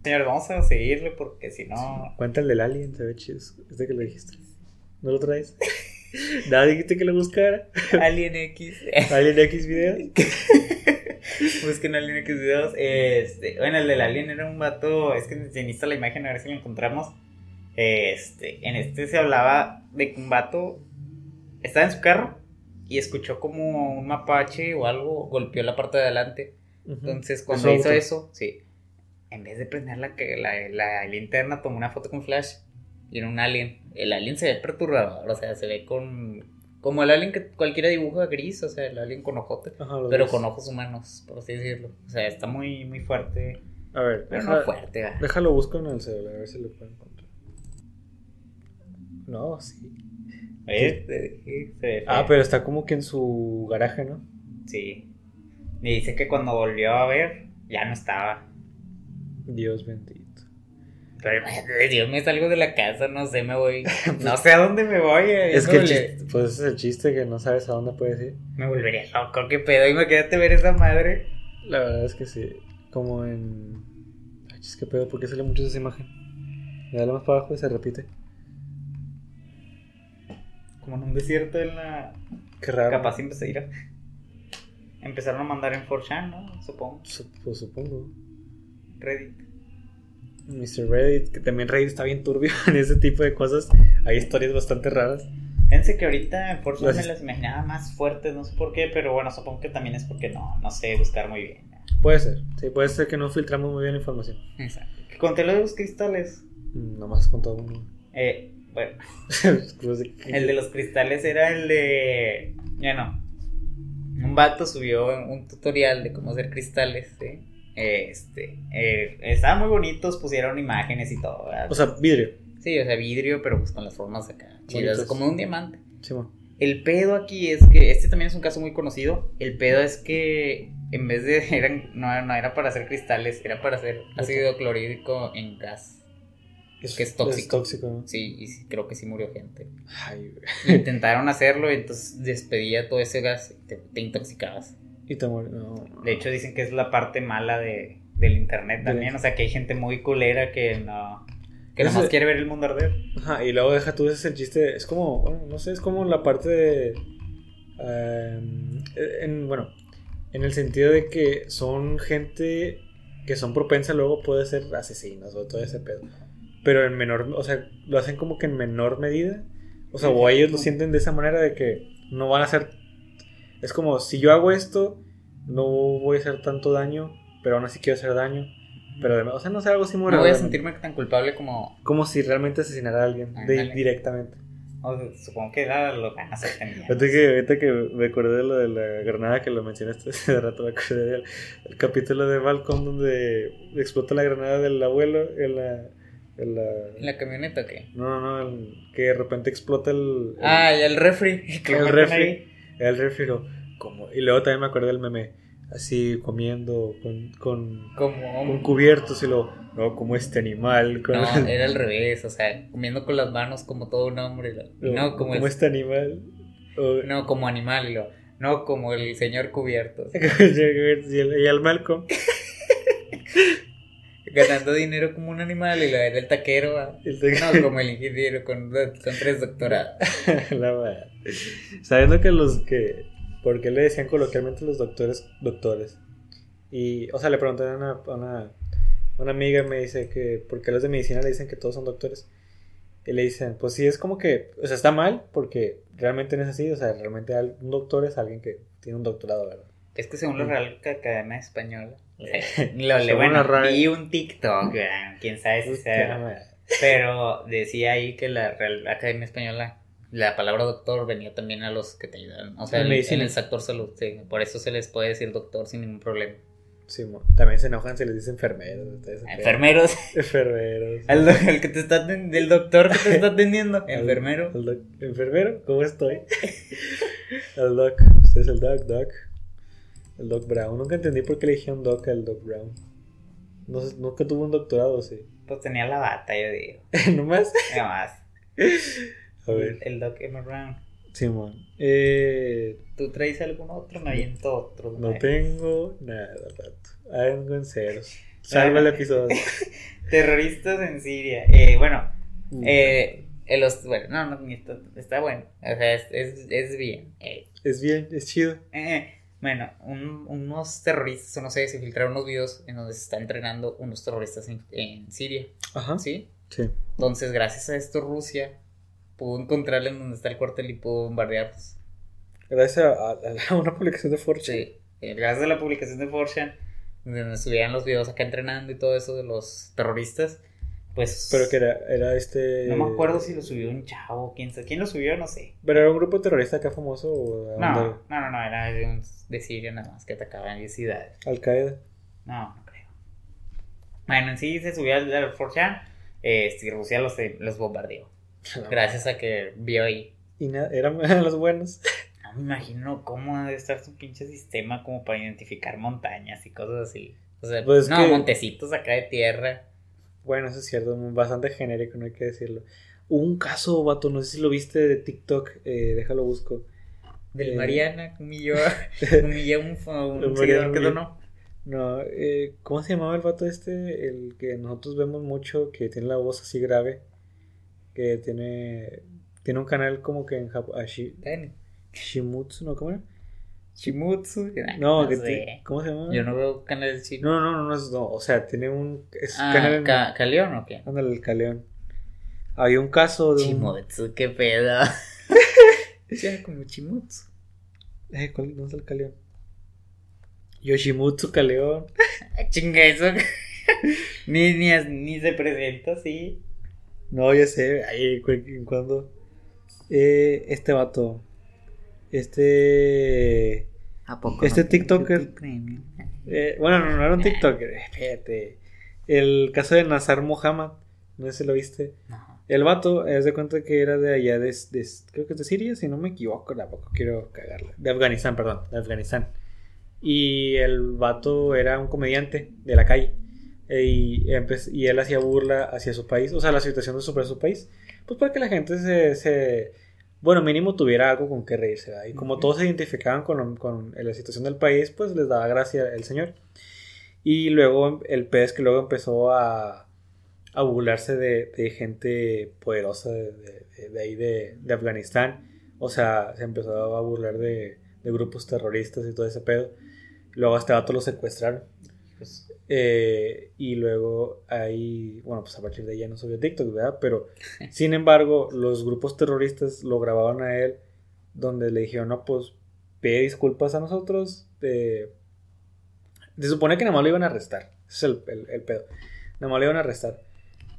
[SPEAKER 2] Señor, vamos a seguirle porque si no.
[SPEAKER 3] Cuenta el del Alien, se ve chido. Este que lo dijiste. ¿No lo traes? Nada, dijiste que lo buscara.
[SPEAKER 2] Alien X.
[SPEAKER 3] Alien X videos.
[SPEAKER 2] Busquen Alien X videos. Este, bueno, el del Alien era un vato. Es que necesito la imagen a ver si lo encontramos. Este, en este se hablaba de que un vato estaba en su carro y escuchó como un mapache o algo golpeó la parte de adelante. Entonces, cuando hizo
[SPEAKER 3] auto.
[SPEAKER 2] eso, sí, en vez de prender la, la, la linterna, tomó una foto con flash y era un alien. El alien se ve perturbador, o sea, se ve con. Como el alien que cualquiera dibuja gris, o sea, el alien con ojote,
[SPEAKER 3] Ajá,
[SPEAKER 2] pero con ojos humanos, por así decirlo. O sea, está muy, muy fuerte,
[SPEAKER 3] A ver,
[SPEAKER 2] pero
[SPEAKER 3] deja-
[SPEAKER 2] no fuerte, ¿verdad?
[SPEAKER 3] déjalo busco en el celular a ver si lo puedo encontrar. No, sí. Ah, pero está como que en su garaje, ¿no?
[SPEAKER 2] Sí. Y dice que cuando volvió a ver, ya no estaba.
[SPEAKER 3] Dios bendito.
[SPEAKER 2] Pero imagínate, Dios, me salgo de la casa, no sé, me voy. No sé a dónde me voy. eh,
[SPEAKER 3] Es que el chiste, pues ese es el chiste que no sabes a dónde puedes ir.
[SPEAKER 2] Me volvería loco, qué pedo. Imagínate ver esa madre.
[SPEAKER 3] La verdad es que sí. Como en. Ay, chis, qué pedo, ¿por qué sale mucho esa imagen? Dale más para abajo y se repite.
[SPEAKER 2] Como en un desierto en la.
[SPEAKER 3] Qué raro.
[SPEAKER 2] Capaz empecé a ir a- Empezaron a mandar en 4chan, ¿no? Supongo.
[SPEAKER 3] Su- Pues supongo.
[SPEAKER 2] Reddit.
[SPEAKER 3] Mr. Reddit, que también Reddit está bien turbio en ese tipo de cosas. Hay historias bastante raras.
[SPEAKER 2] Fíjense que ahorita en 4chan
[SPEAKER 3] Las-
[SPEAKER 2] me las imaginaba más fuertes, no sé por qué, pero bueno, supongo que también es porque no, no sé buscar muy bien.
[SPEAKER 3] Puede ser. Sí, puede ser que no filtramos muy bien la información.
[SPEAKER 2] Exacto. Conté lo de los cristales.
[SPEAKER 3] Mm, Nomás con todo.
[SPEAKER 2] Eh, bueno,
[SPEAKER 3] Pues
[SPEAKER 2] el de los cristales era el de. Ya no. Un vato subió un tutorial de cómo hacer cristales, ¿sí? Este. eh, estaban muy bonitos, pusieron imágenes y todo, ¿verdad?
[SPEAKER 3] O sea, vidrio.
[SPEAKER 2] Sí, o sea, vidrio, pero pues con las formas acá. Chidas, como un diamante.
[SPEAKER 3] Simón.
[SPEAKER 2] El pedo aquí es que, este también es un caso muy conocido. El pedo es que en vez de, eran, no, no era para hacer cristales, era para hacer ácido clorhídrico en gas. Que es tóxico.
[SPEAKER 3] Es tóxico, ¿no?
[SPEAKER 2] Sí, y sí, creo que sí murió gente.
[SPEAKER 3] Ay, güey.
[SPEAKER 2] Intentaron hacerlo y entonces despedía todo ese gas y te, te intoxicabas.
[SPEAKER 3] Y te muere. No.
[SPEAKER 2] De hecho, dicen que es la parte mala de, del internet también. O sea, que hay gente muy culera que no. Que nomás quiere ver el mundo arder.
[SPEAKER 3] Ajá, y luego deja tú ese es el chiste. Es como, bueno, no sé, es como la parte de. en, bueno, en el sentido de que son gente que son propensa luego puede ser asesinos o todo ese pedo. Pero en menor, o sea, lo hacen como que en menor medida. O sea, o ellos lo sienten de esa manera de que no van a hacer. Es como, si yo hago esto, no voy a hacer tanto daño, pero aún así quiero hacer daño. Pero, además, o sea, no sé, algo así muy
[SPEAKER 2] No voy a sentirme tan culpable como.
[SPEAKER 3] Como si realmente asesinara a alguien de- directamente.
[SPEAKER 2] o sea, supongo que era lo van a hacer también.
[SPEAKER 3] Ahorita que, ahorita que me acordé de lo de la granada que lo mencionaste hace rato, me acordé del el capítulo de Malcolm donde explota la granada del abuelo en la... En la
[SPEAKER 2] ¿En la camioneta o qué?
[SPEAKER 3] no, no, no, el- que de repente explota el... el
[SPEAKER 2] Ah, y el refri. que
[SPEAKER 3] el refri.
[SPEAKER 2] ahí.
[SPEAKER 3] El refri, lo- como, y luego también me acordé del meme, así comiendo con, con,
[SPEAKER 2] Como.
[SPEAKER 3] con cubiertos y lo, no, como este animal, con,
[SPEAKER 2] No, era al revés, o sea, comiendo con las manos como todo un hombre. lo- No, como, el-
[SPEAKER 3] este animal. O-
[SPEAKER 2] no, como animal, y lo- no como el señor cubierto.
[SPEAKER 3] y, el, y el Malcolm.
[SPEAKER 2] Ganando dinero como un animal y lo era el taquero. No, como el ingeniero con, con tres doctorados.
[SPEAKER 3] La madre. Sabiendo que los que. ¿Por qué le decían coloquialmente los doctores doctores? Y, o sea, le pregunté a una, a una, una amiga y me dice que. ¿Por qué los de medicina le dicen que todos son doctores? Y le dicen, pues sí, es como que. O sea, está mal porque realmente no es así. O sea, realmente al- un doctor es alguien que tiene un doctorado, ¿verdad?
[SPEAKER 2] Es que según la Real Academia Española. Lo, le, bueno, vi un TikTok, quién sabe si sea. Pero decía ahí que la Real Academia Española, la palabra doctor venía también a los que te ayudan. O sea,
[SPEAKER 3] En
[SPEAKER 2] en el sector salud, sí. Por eso se les puede decir doctor sin ningún problema.
[SPEAKER 3] Sí, también se enojan, se les dice enfermeros.
[SPEAKER 2] Enfermeros.
[SPEAKER 3] Enfermeros.
[SPEAKER 2] El, el que te está el doctor que te está atendiendo.
[SPEAKER 3] Al-
[SPEAKER 2] Enfermero.
[SPEAKER 3] al doc- ¿Enfermero? ¿Cómo estoy? el doc. Usted es el doc, doc. El doc Brown. Nunca entendí por qué le dijeron doc al doc Brown. No sé, nunca tuvo un doctorado, sí.
[SPEAKER 2] Pues tenía la bata, yo digo.
[SPEAKER 3] ¿Nomás?
[SPEAKER 2] Nada más.
[SPEAKER 3] A ver.
[SPEAKER 2] El Doc Emma Brown.
[SPEAKER 3] Simón. Eh,
[SPEAKER 2] ¿Tú traes algún otro? Me aviento otro.
[SPEAKER 3] no tengo nada, vato. Algo en ceros. Salva el episodio.
[SPEAKER 2] Terroristas en Siria. Eh, bueno,
[SPEAKER 3] Mm.
[SPEAKER 2] eh, el hos- bueno, no, no, ni está, está bueno. O sea, es, es, es bien. Eh,
[SPEAKER 3] Es bien, es chido.
[SPEAKER 2] eh, bueno, un- unos terroristas, o no sé, se filtraron unos videos en donde se está entrenando unos terroristas en, en Siria.
[SPEAKER 3] Ajá.
[SPEAKER 2] ¿Sí?
[SPEAKER 3] Sí.
[SPEAKER 2] Entonces, gracias a esto, Rusia pudo encontrarle en donde está el cuartel y pudo bombardearlos.
[SPEAKER 3] Gracias a, a- a una publicación de Fortune.
[SPEAKER 2] Sí, gracias a la publicación de Fortune, donde subían los videos acá entrenando y todo eso de los terroristas, pues...
[SPEAKER 3] Pero que era, era este.
[SPEAKER 2] No me acuerdo si lo subió un chavo, quién sabe. ¿Quién lo subió? No sé.
[SPEAKER 3] Pero era un grupo terrorista acá famoso o
[SPEAKER 2] No, no, no, no, era de, un- de Siria nada más que atacaban 10 ciudades.
[SPEAKER 3] Al Qaeda.
[SPEAKER 2] No, no creo. Bueno, en sí se subió al, al 4chan, este, y Rusia los, los bombardeó. Gracias a que vio ahí.
[SPEAKER 3] Y nada, eran, eran los buenos.
[SPEAKER 2] No me imagino cómo debe estar su pinche sistema como para identificar montañas y cosas así. O sea,
[SPEAKER 3] Pues
[SPEAKER 2] no,
[SPEAKER 3] que-
[SPEAKER 2] montecitos acá de tierra.
[SPEAKER 3] Bueno, eso es cierto, bastante genérico, no hay que decirlo. Hubo un caso, vato, no sé si lo viste de TikTok, eh, déjalo busco.
[SPEAKER 2] Del
[SPEAKER 3] Eh.
[SPEAKER 2] Mariana, humilló, humilló un, un
[SPEAKER 3] El
[SPEAKER 2] seguidor que donó.
[SPEAKER 3] No, eh, ¿cómo se llamaba el vato este? El que nosotros vemos mucho, que tiene la voz así grave, que tiene, tiene un canal como que en Japón,
[SPEAKER 2] Dani.
[SPEAKER 3] Shimutsu, ¿no? ¿Cómo era?
[SPEAKER 2] Shimutsu.
[SPEAKER 3] No,
[SPEAKER 2] no
[SPEAKER 3] que
[SPEAKER 2] sé.
[SPEAKER 3] ti- ¿cómo se llama?
[SPEAKER 2] Yo no veo canales chinos.
[SPEAKER 3] No, no, no, no, es- no, o sea, tiene un es un
[SPEAKER 2] Ah,
[SPEAKER 3] canal.
[SPEAKER 2] Ca- ¿Caleón o qué?
[SPEAKER 3] Ándale, el Caleón. Había un caso de un...
[SPEAKER 2] Chimutsu, qué pedo. Ya como Chimutsu.
[SPEAKER 3] Eh, ¿cuál- ¿Dónde está el Caleón? Yoshimutsu Caleón.
[SPEAKER 2] Ah, Chinga eso. ni, ni, ni se presenta así.
[SPEAKER 3] No, ya sé, ahí cuando. Eh, este vato. Este.
[SPEAKER 2] ¿A poco?
[SPEAKER 3] Este
[SPEAKER 2] no
[SPEAKER 3] TikToker- eh, bueno, no, no era un TikToker. Espérate. El caso de Nazar Mohammed. No sé si lo viste.
[SPEAKER 2] No.
[SPEAKER 3] El vato, es de cuenta que era de allá, de, de- creo que es de Siria, si no me equivoco, tampoco quiero cagarla. De Afganistán, perdón, de Afganistán. Y el vato era un comediante de la calle. E- y, y él hacía burla hacia su país, o sea, la situación de su, su país. Pues para que la gente se, se- bueno, mínimo tuviera algo con qué reírse. ¿verdad? Y como todos se identificaban con, con la situación del país, pues les daba gracia el señor. Y luego el pez que luego empezó a, a burlarse de, de gente poderosa de, de- ahí de, de Afganistán. O sea, se empezó a burlar de, de grupos terroristas y todo ese pedo. Luego a este vato lo secuestraron.
[SPEAKER 2] Pues,
[SPEAKER 3] Eh, y luego ahí, bueno, pues a partir de ahí ya no subió TikTok, ¿verdad? Pero, sin embargo, los grupos terroristas lo grabaron a él, donde le dijeron, no, pues, pide disculpas a nosotros. eh, se supone que nada más lo iban a arrestar. Ese es el, el- el pedo. Nada más lo iban a arrestar.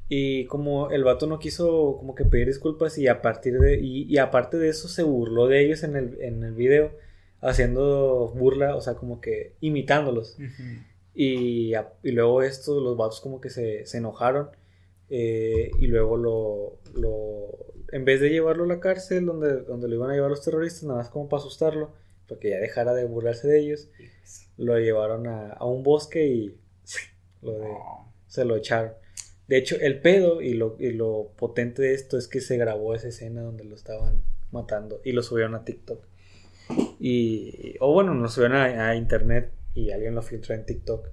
[SPEAKER 3] Y como el vato no quiso como que pedir disculpas y a partir de... Y, y aparte de eso se burló de ellos en el, en el video, haciendo burla, o sea, como que imitándolos. Y, a- y luego estos, los vatos como que se, se enojaron eh, y luego lo, lo, en vez de llevarlo a la cárcel donde, donde lo iban a llevar los terroristas, nada más como para asustarlo, para que ya dejara de burlarse de ellos, lo llevaron a, a un bosque y lo de- se lo echaron. De hecho, el pedo y lo, y lo potente de esto es que se grabó esa escena donde lo estaban matando y lo subieron a TikTok. Y, o bueno, lo subieron a, a internet y alguien lo filtró en TikTok.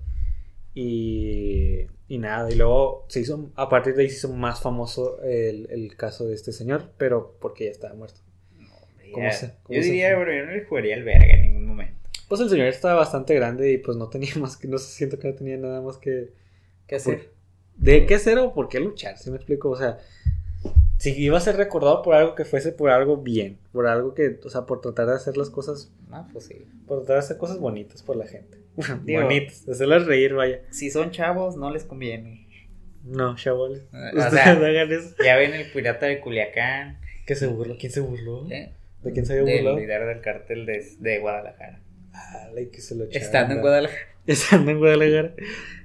[SPEAKER 3] Y, y nada, y luego se hizo, a partir de ahí se hizo más famoso el, el caso de este señor, pero porque ya estaba muerto. ¿Cómo
[SPEAKER 2] Ya,
[SPEAKER 3] se- cómo
[SPEAKER 2] yo diría, pero yo no le jugaría al verga en ningún momento.
[SPEAKER 3] Pues el señor estaba bastante grande y pues no tenía más que, no siento que no tenía nada más que,
[SPEAKER 2] ¿Qué hacer?
[SPEAKER 3] ¿De qué hacer o por qué luchar? ¿Sí me explico? O sea, si iba a ser recordado por algo que fuese por algo bien, por algo que, o sea, por tratar de hacer las cosas,
[SPEAKER 2] No, pues sí.
[SPEAKER 3] por tratar de hacer cosas bonitas por la gente.
[SPEAKER 2] Digo-
[SPEAKER 3] bonitas, hacerlas reír, vaya.
[SPEAKER 2] Si son chavos, no les conviene.
[SPEAKER 3] No, chavales.
[SPEAKER 2] O sea-
[SPEAKER 3] hagan eso.
[SPEAKER 2] Ya ven el pirata de Culiacán.
[SPEAKER 3] ¿Qué se burló? ¿Quién se burló?
[SPEAKER 2] ¿eh?
[SPEAKER 3] ¿De quién se había
[SPEAKER 2] Del
[SPEAKER 3] burlado?
[SPEAKER 2] líder del cártel de, de Guadalajara.
[SPEAKER 3] Ah, la que se lo.
[SPEAKER 2] Estando en Guadalajara.
[SPEAKER 3] Estando en Guadalajara.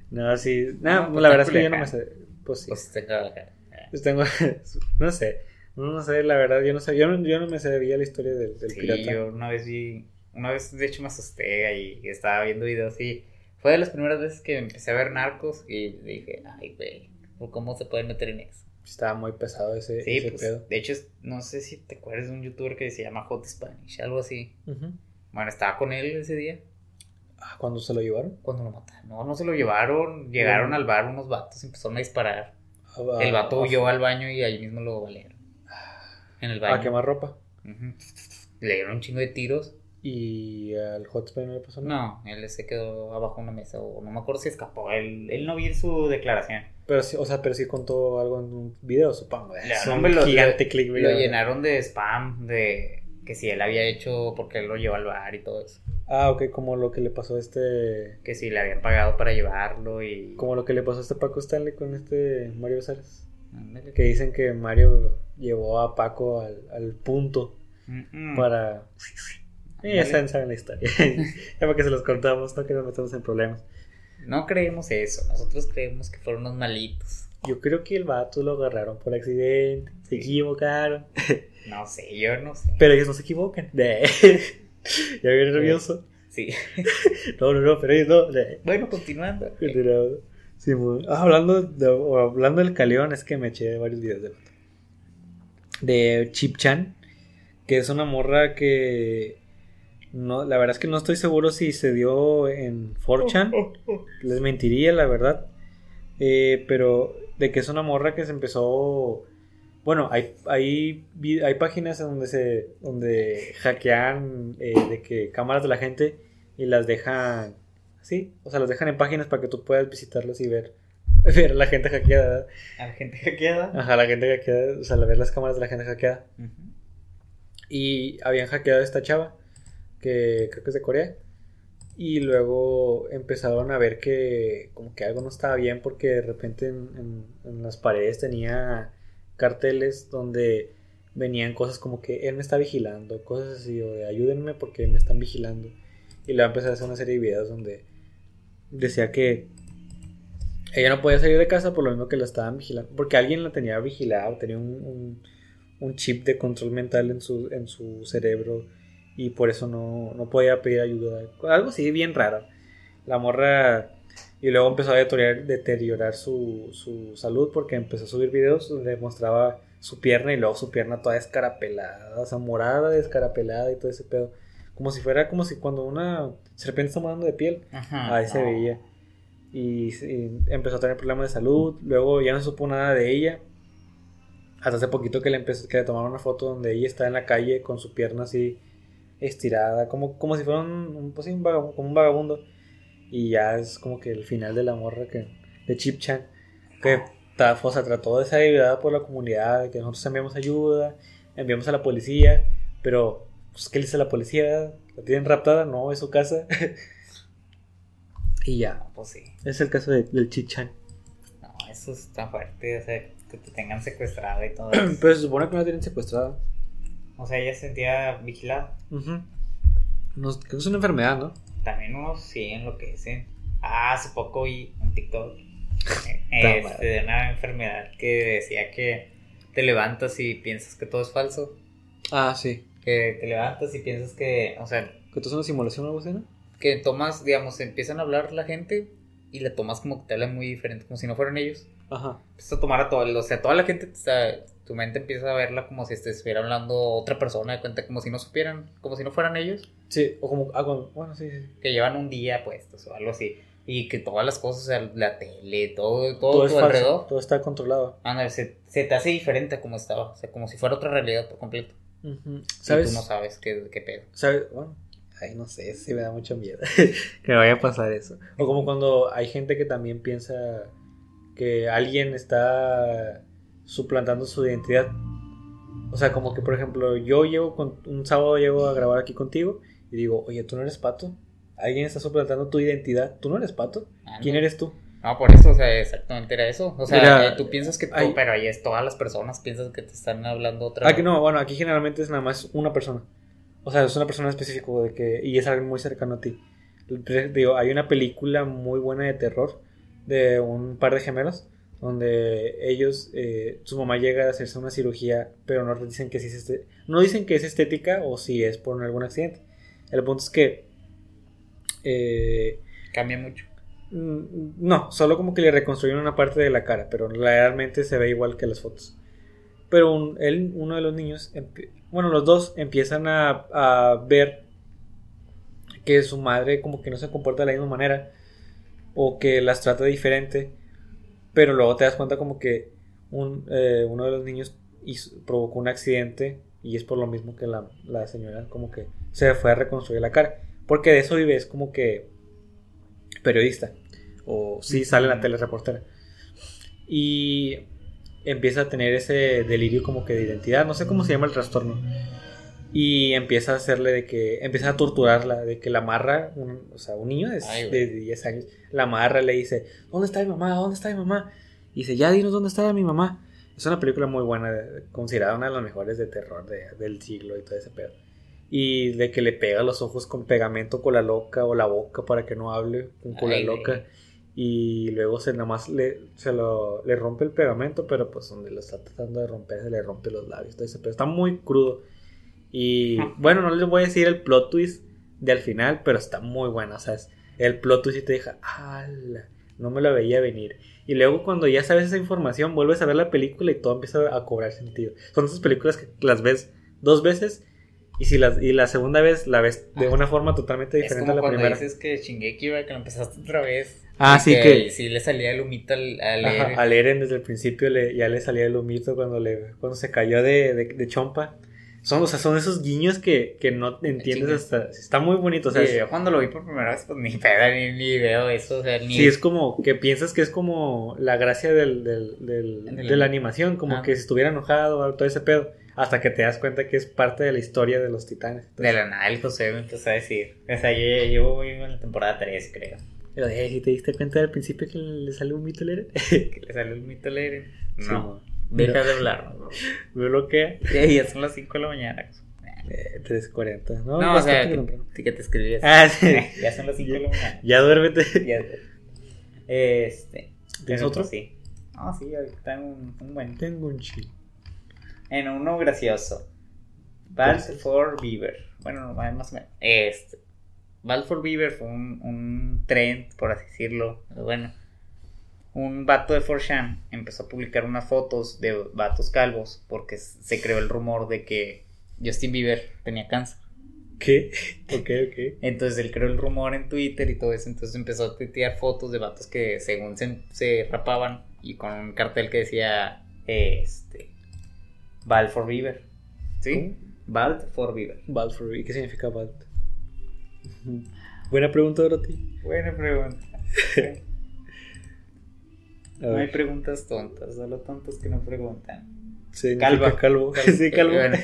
[SPEAKER 3] No, sí. No,
[SPEAKER 2] No, pues
[SPEAKER 3] la verdad es que yo no me sé. Pues sí.
[SPEAKER 2] Pues está en Guadalajara.
[SPEAKER 3] Pues tengo, no sé. No sé, la verdad, yo no sé. Yo no, yo no me sabía la historia del, del
[SPEAKER 2] Sí,
[SPEAKER 3] pirata.
[SPEAKER 2] yo una vez vi, una vez de hecho me asusté y estaba viendo videos y fue de las primeras veces que empecé a ver narcos y dije, ay, güey, ¿cómo se pueden meter en eso?
[SPEAKER 3] Estaba muy pesado ese,
[SPEAKER 2] Sí,
[SPEAKER 3] ese
[SPEAKER 2] pues,
[SPEAKER 3] pedo.
[SPEAKER 2] de hecho, no sé si te acuerdas de un youtuber que se llama Hot Spanish, algo así. Bueno, estaba con él ese día.
[SPEAKER 3] Ah, ¿Cuándo se lo llevaron?
[SPEAKER 2] Cuando lo mataron. No, no se lo llevaron. Llegaron al bar unos vatos y empezaron a disparar. El vato huyó al baño y ahí mismo lo valieron. En el baño.
[SPEAKER 3] A quemar ropa.
[SPEAKER 2] Le dieron un chingo de tiros.
[SPEAKER 3] Y al hotspot no le pasó nada.
[SPEAKER 2] No, él se quedó abajo de una mesa o no me acuerdo si escapó. Él, él no vio su declaración.
[SPEAKER 3] Pero sí, o sea, pero sí contó algo en un video, supongo. Es
[SPEAKER 2] no,
[SPEAKER 3] un
[SPEAKER 2] hombre, lo-
[SPEAKER 3] gigante
[SPEAKER 2] lo- llenaron de spam, de que si él había hecho porque él lo llevó al bar y todo eso.
[SPEAKER 3] Ah, ok, como lo que le pasó a este.
[SPEAKER 2] Que si le habían pagado para llevarlo y...
[SPEAKER 3] Como lo que le pasó a este Paco Stanley con este Mario.
[SPEAKER 2] Ándale.
[SPEAKER 3] Que dicen que Mario llevó a Paco al, al punto
[SPEAKER 2] Mm, mm.
[SPEAKER 3] para. Ya saben, saben la historia. ya para que se los contamos, no que nos metamos en problemas.
[SPEAKER 2] No creemos eso. Nosotros creemos que fueron unos malitos.
[SPEAKER 3] Yo creo que el vato lo agarraron por accidente, se equivocaron.
[SPEAKER 2] No sé, yo no sé.
[SPEAKER 3] Pero ellos no se equivocan. Ya viene nervioso.
[SPEAKER 2] Sí.
[SPEAKER 3] No, no, no, pero ellos no.
[SPEAKER 2] Bueno, continuando.
[SPEAKER 3] Continuado. Sí, muy- ah, hablando, de, hablando del caleón, es que me eché varios videos de. De Chip Chan, que es una morra que. No, la verdad es que no estoy seguro si se dio en 4chan. Les mentiría, la verdad. Eh, pero de que es una morra que se empezó. Bueno, hay, hay, hay páginas donde se donde hackean eh, de que cámaras de la gente y las dejan así, o sea, las dejan en páginas para que tú puedas visitarlas y ver, ver a la gente hackeada.
[SPEAKER 2] A la gente queda.
[SPEAKER 3] Ajá, la gente hackeada, o sea, ver las cámaras de la gente hackeada. Y habían hackeado a esta chava, que creo que es de Corea. Y luego empezaron a ver que como que algo no estaba bien porque de repente en, en- en las paredes tenía carteles donde venían cosas como que él me está vigilando, cosas así, o de ayúdenme porque me están vigilando. Y luego empezó a hacer una serie de videos donde decía que ella no podía salir de casa por lo mismo que la estaban vigilando, porque alguien la tenía vigilado, tenía un, un- un chip de control mental en su, en su cerebro y por eso no, no podía pedir ayuda. Algo así bien raro. La morra y luego empezó a deteriorar, deteriorar su, su salud porque empezó a subir videos donde mostraba su pierna y luego su pierna toda escarapelada, o sea, morada, descarapelada y todo ese pedo. Como si fuera como si cuando una serpiente está mudando de piel.
[SPEAKER 2] Ajá.
[SPEAKER 3] Ahí se veía. Y, y empezó a tener problemas de salud. Luego ya no supo nada de ella. Hasta hace poquito que le, empezó, que le tomaron una foto donde ella está en la calle con su pierna así estirada, como, como si fuera un, un, pues un vagabundo, como un vagabundo. Y ya es como que el final de la morra que, de Chip Chan. Que o sea, trató de ser ayudada por la comunidad, que nosotros enviamos ayuda, enviamos a la policía, pero pues, ¿qué le dice la policía? ¿La tienen raptada? No, es su casa. y ya.
[SPEAKER 2] Pues sí.
[SPEAKER 3] Es el caso de- del Chichan.
[SPEAKER 2] No, eso está fuerte. O sea, que te tengan secuestrado y todo eso.
[SPEAKER 3] Pero se supone que no la tienen secuestrada.
[SPEAKER 2] O sea, ella se sentía vigilada.
[SPEAKER 3] No, creo que es una enfermedad, ¿no?
[SPEAKER 2] También unos sí enloquecen. Ah, hace poco vi un TikTok
[SPEAKER 3] Ta
[SPEAKER 2] este, de una enfermedad que decía que te levantas y piensas que todo es falso.
[SPEAKER 3] Ah, sí.
[SPEAKER 2] Que te levantas y piensas que, o sea,
[SPEAKER 3] ¿Que tú es una simulación o algo así, no?
[SPEAKER 2] que tomas, digamos, empiezan a hablar la gente y la tomas como que te hablan muy diferente, como si no fueran ellos.
[SPEAKER 3] Ajá.
[SPEAKER 2] Empiezas a tomar a todo, o sea, toda la gente, o sea, tu mente empieza a verla como si estuviera hablando otra persona, de cuenta como si no supieran, como si no fueran ellos,
[SPEAKER 3] Sí, o como. Ah, bueno, sí, sí.
[SPEAKER 2] que llevan un día puestos o algo así. Y que todas las cosas, o sea, la tele, todo, todo,
[SPEAKER 3] Todo es
[SPEAKER 2] tu
[SPEAKER 3] falso.
[SPEAKER 2] alrededor,
[SPEAKER 3] Todo está controlado.
[SPEAKER 2] anda, se, se te hace diferente a como estaba, o sea, como si fuera otra realidad por completo. Y
[SPEAKER 3] ¿Sabes?
[SPEAKER 2] tú no sabes qué, qué pedo.
[SPEAKER 3] ¿Sabes? Bueno, ay, no sé, sí me da mucho miedo que vaya a pasar eso. O como cuando hay gente que también piensa que alguien está suplantando su identidad. O sea, como que, por ejemplo, yo llego con un sábado llego a grabar aquí contigo y digo, oye, tú no eres pato. Alguien está suplantando tu identidad. ¿Tú no eres pato? ¿Quién eres tú?
[SPEAKER 2] No, por eso, o sea, exactamente era eso. O sea,
[SPEAKER 3] Era-
[SPEAKER 2] eh, tú piensas que tú,
[SPEAKER 3] hay-
[SPEAKER 2] pero ahí es todas las personas piensan que te están hablando otra
[SPEAKER 3] Aquí no, bueno, aquí generalmente es nada más una persona. O sea, es una persona específica de que, y es alguien muy cercano a ti. Digo, hay una película muy buena de terror de un par de gemelos donde ellos, eh, su mamá llega a hacerse una cirugía, pero no dicen que sí es este, no dicen que es estética o si es por algún accidente. El punto es que eh,
[SPEAKER 2] Cambia mucho.
[SPEAKER 3] Mm, No, solo como que le reconstruyeron una parte de la cara, pero realmente se ve igual que las fotos. Pero un- él, uno de los niños, bueno, los dos empiezan a, a ver que su madre como que no se comporta de la misma manera o que las trata diferente, pero luego te das cuenta como que un, eh, uno de los niños hizo- provocó un accidente y es por lo mismo que la, la señora como que se fue a reconstruir la cara, porque de eso vive, es como que periodista o sí sale en la tele reportera y empieza a tener ese delirio como que de identidad, no sé cómo se llama el trastorno. Y empieza a hacerle de que, empieza a torturarla, de que la amarra, un, o sea, un niño de,
[SPEAKER 2] Ay,
[SPEAKER 3] de
[SPEAKER 2] güey.
[SPEAKER 3] 10 años, la amarra, le dice, ¿dónde está mi mamá? ¿Dónde está mi mamá? Y dice, ya dinos dónde está mi mamá. Es una película muy buena, considerada una de las mejores de terror de- del siglo y todo ese pedo. Y de que le pega los ojos con pegamento con la loca o la boca para que no hable con cola
[SPEAKER 2] Ay,
[SPEAKER 3] loca. Y luego se nada más le, se lo, le rompe el pegamento, pero pues donde lo está tratando de romper se le rompe los labios. Todo ese pedo. Está muy crudo. Y bueno, no les voy a decir el plot twist de al final, pero está muy bueno. O sea, es- el plot twist y te deja, ¡ala! No me lo veía venir. Y luego cuando ya sabes esa información, vuelves a ver la película y todo empieza a cobrar sentido. Son esas películas que las ves dos veces y si las, y la segunda vez la ves de una forma totalmente
[SPEAKER 2] Es
[SPEAKER 3] diferente
[SPEAKER 2] como
[SPEAKER 3] a la
[SPEAKER 2] cuando
[SPEAKER 3] primera.
[SPEAKER 2] dices que Shingeki, güey, que lo empezaste otra vez.
[SPEAKER 3] Ah, sí, que-
[SPEAKER 2] Sí le salía el humito al, al
[SPEAKER 3] Ajá,
[SPEAKER 2] leer.
[SPEAKER 3] al Eren desde el principio le, ya le salía el humito cuando le cuando se cayó de, de, de chompa. Son, o sea, son esos guiños que, que no entiendes hasta. Está muy bonito. O sea,
[SPEAKER 2] Sí, yo cuando lo vi por primera vez, pues ni pedo, ni, ni veo eso, o sea, ni...
[SPEAKER 3] Sí, es como que piensas que es como la gracia del, del, del-
[SPEAKER 2] Del-
[SPEAKER 3] de la animación, como
[SPEAKER 2] Ah.
[SPEAKER 3] que si estuviera enojado o todo ese pedo, hasta que te das cuenta que es parte de la historia de los titanes.
[SPEAKER 2] De la nada el José me empezó a decir. O sea, yo ya llevo en la temporada 3, creo.
[SPEAKER 3] Pero, eh, si te diste cuenta al principio que le salió un mito leer,
[SPEAKER 2] Que le salió el mito al Eren.
[SPEAKER 3] Sí,
[SPEAKER 2] No,
[SPEAKER 3] no.
[SPEAKER 2] deja de hablar. ¿no?
[SPEAKER 3] me bloquea.
[SPEAKER 2] Ya, ya son las 5 de la mañana.
[SPEAKER 3] Eh, 3.40, ¿no?
[SPEAKER 2] No, o sea, que, que te escribías.
[SPEAKER 3] Ah, sí.
[SPEAKER 2] Ya son las 5 de la mañana.
[SPEAKER 3] Ya duérmete.
[SPEAKER 2] Ya. Este.
[SPEAKER 3] ¿Tienes otro?
[SPEAKER 2] Sí. No, sí, ahorita tengo un, un buen.
[SPEAKER 3] Tengo un chill.
[SPEAKER 2] En uno gracioso. Bald for Beaver. Bueno, más o menos. Este. Bald for Beaver fue un, un trend, por así decirlo. pero Bueno. Un vato de 4chan empezó a publicar unas fotos de vatos calvos porque se creó el rumor de que Justin Bieber tenía cáncer.
[SPEAKER 3] ¿Qué? Ok, ok.
[SPEAKER 2] Entonces él creó el rumor en Twitter y todo eso. Entonces empezó a tuitear fotos de vatos que según se, se rapaban y con un cartel que decía este Bald for Beaver. ¿Sí? Bald for Beaver.
[SPEAKER 3] Bald for ¿Y qué significa bald? Buena pregunta, Dorothy.
[SPEAKER 2] Buena pregunta. No hay preguntas tontas, solo tontos que no preguntan. Calva.
[SPEAKER 3] calvo. sí, calvo.
[SPEAKER 2] Bueno,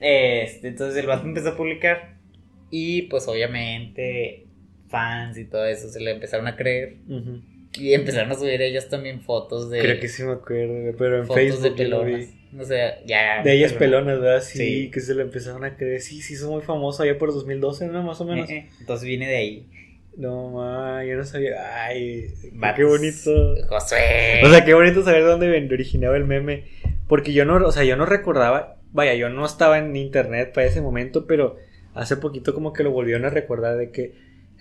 [SPEAKER 2] este, entonces el vato empezó a publicar y pues obviamente fans y todo eso se le empezaron a creer y empezaron a subir ellas también fotos de
[SPEAKER 3] Creo que sí me acuerdo, pero en
[SPEAKER 2] fotos de
[SPEAKER 3] Facebook yo lo vi.
[SPEAKER 2] No sé, ya.
[SPEAKER 3] De ellas
[SPEAKER 2] pelona.
[SPEAKER 3] pelonas, ¿verdad? Sí,
[SPEAKER 2] Sí.
[SPEAKER 3] que se le empezaron a creer. Sí, sí, hizo muy famoso allá por 2012, ¿no? Más o menos.
[SPEAKER 2] Eh, eh, Entonces viene de ahí.
[SPEAKER 3] No, ma, yo no sabía. Ay, qué bonito.
[SPEAKER 2] Josué.
[SPEAKER 3] O sea, qué bonito saber de dónde originaba el meme. Porque yo no, o sea, yo no recordaba. Vaya, yo no estaba en internet para ese momento, pero hace poquito como que lo volvieron a recordar de que.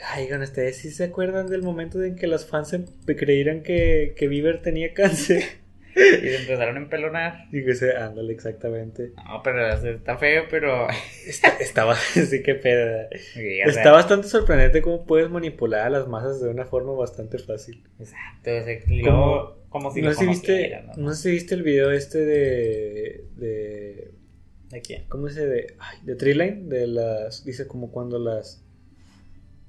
[SPEAKER 3] Ay, oigan, ustedes sí se acuerdan del momento en que las fans creyeran que, que Bieber tenía cáncer.
[SPEAKER 2] Y se empezaron a empelonar.
[SPEAKER 3] Y que se, ándale, exactamente.
[SPEAKER 2] No, pero está feo, pero.
[SPEAKER 3] Está, estaba, sí que pedo.
[SPEAKER 2] Sí, sea,
[SPEAKER 3] Está bastante sorprendente cómo puedes manipular a las masas de una forma bastante fácil.
[SPEAKER 2] Exacto. o sea, y luego, como si
[SPEAKER 3] no,
[SPEAKER 2] lo
[SPEAKER 3] sé viste,
[SPEAKER 2] ¿no?
[SPEAKER 3] no sé si viste el video este de, de
[SPEAKER 2] ¿De quién?
[SPEAKER 3] ¿cómo dice? De, ay, de Treeline, de las, dice como cuando las,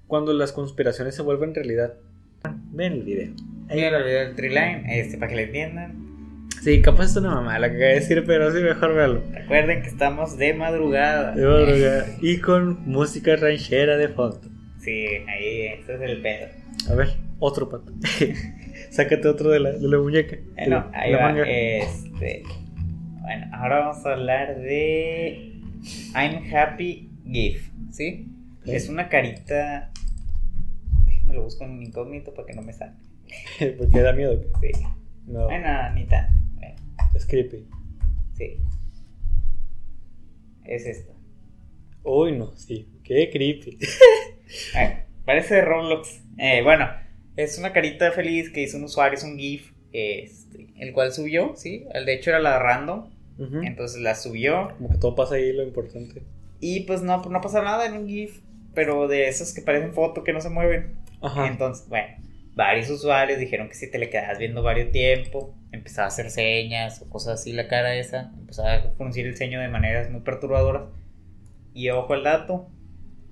[SPEAKER 3] cuando las conspiraciones se vuelven realidad. Ven el video.
[SPEAKER 2] Ahí el video del Treeline, este, para que le entiendan.
[SPEAKER 3] Sí, capaz es una mamá la que acaba de decir, pero sí mejor verlo.
[SPEAKER 2] Recuerden que estamos de madrugada.
[SPEAKER 3] De madrugada. Y con música ranchera de fondo.
[SPEAKER 2] Sí, ahí, ese es el pedo.
[SPEAKER 3] A ver, otro pato. Sácate otro de la, de la muñeca.
[SPEAKER 2] Eh, no, ahí
[SPEAKER 3] la
[SPEAKER 2] va.
[SPEAKER 3] manga.
[SPEAKER 2] Este. Bueno, ahora vamos a hablar de I'm Happy GIF, ¿sí? Es una carita. Déjame lo busco en incógnito para que no me salga.
[SPEAKER 3] Porque da miedo.
[SPEAKER 2] Sí.
[SPEAKER 3] No,
[SPEAKER 2] Bueno, ni tanto.
[SPEAKER 3] Es creepy.
[SPEAKER 2] sí. Es esta.
[SPEAKER 3] Uy, no, sí. Qué creepy.
[SPEAKER 2] Bueno, parece de Roblox. Eh, bueno, Es una carita feliz que hizo un usuario, es un GIF, este, el cual subió, ¿sí? De hecho era la random, entonces la subió.
[SPEAKER 3] Como que todo pasa ahí lo importante.
[SPEAKER 2] Y pues no, no pasa nada en un GIF, pero de esos que parecen foto que no se mueven.
[SPEAKER 3] Ajá.
[SPEAKER 2] Entonces, bueno, varios usuarios dijeron que si te le quedabas viendo varios tiempo, empezaba a hacer señas o cosas así la cara esa, empezaba a fruncir el ceño de maneras muy perturbadoras. Y ojo al dato,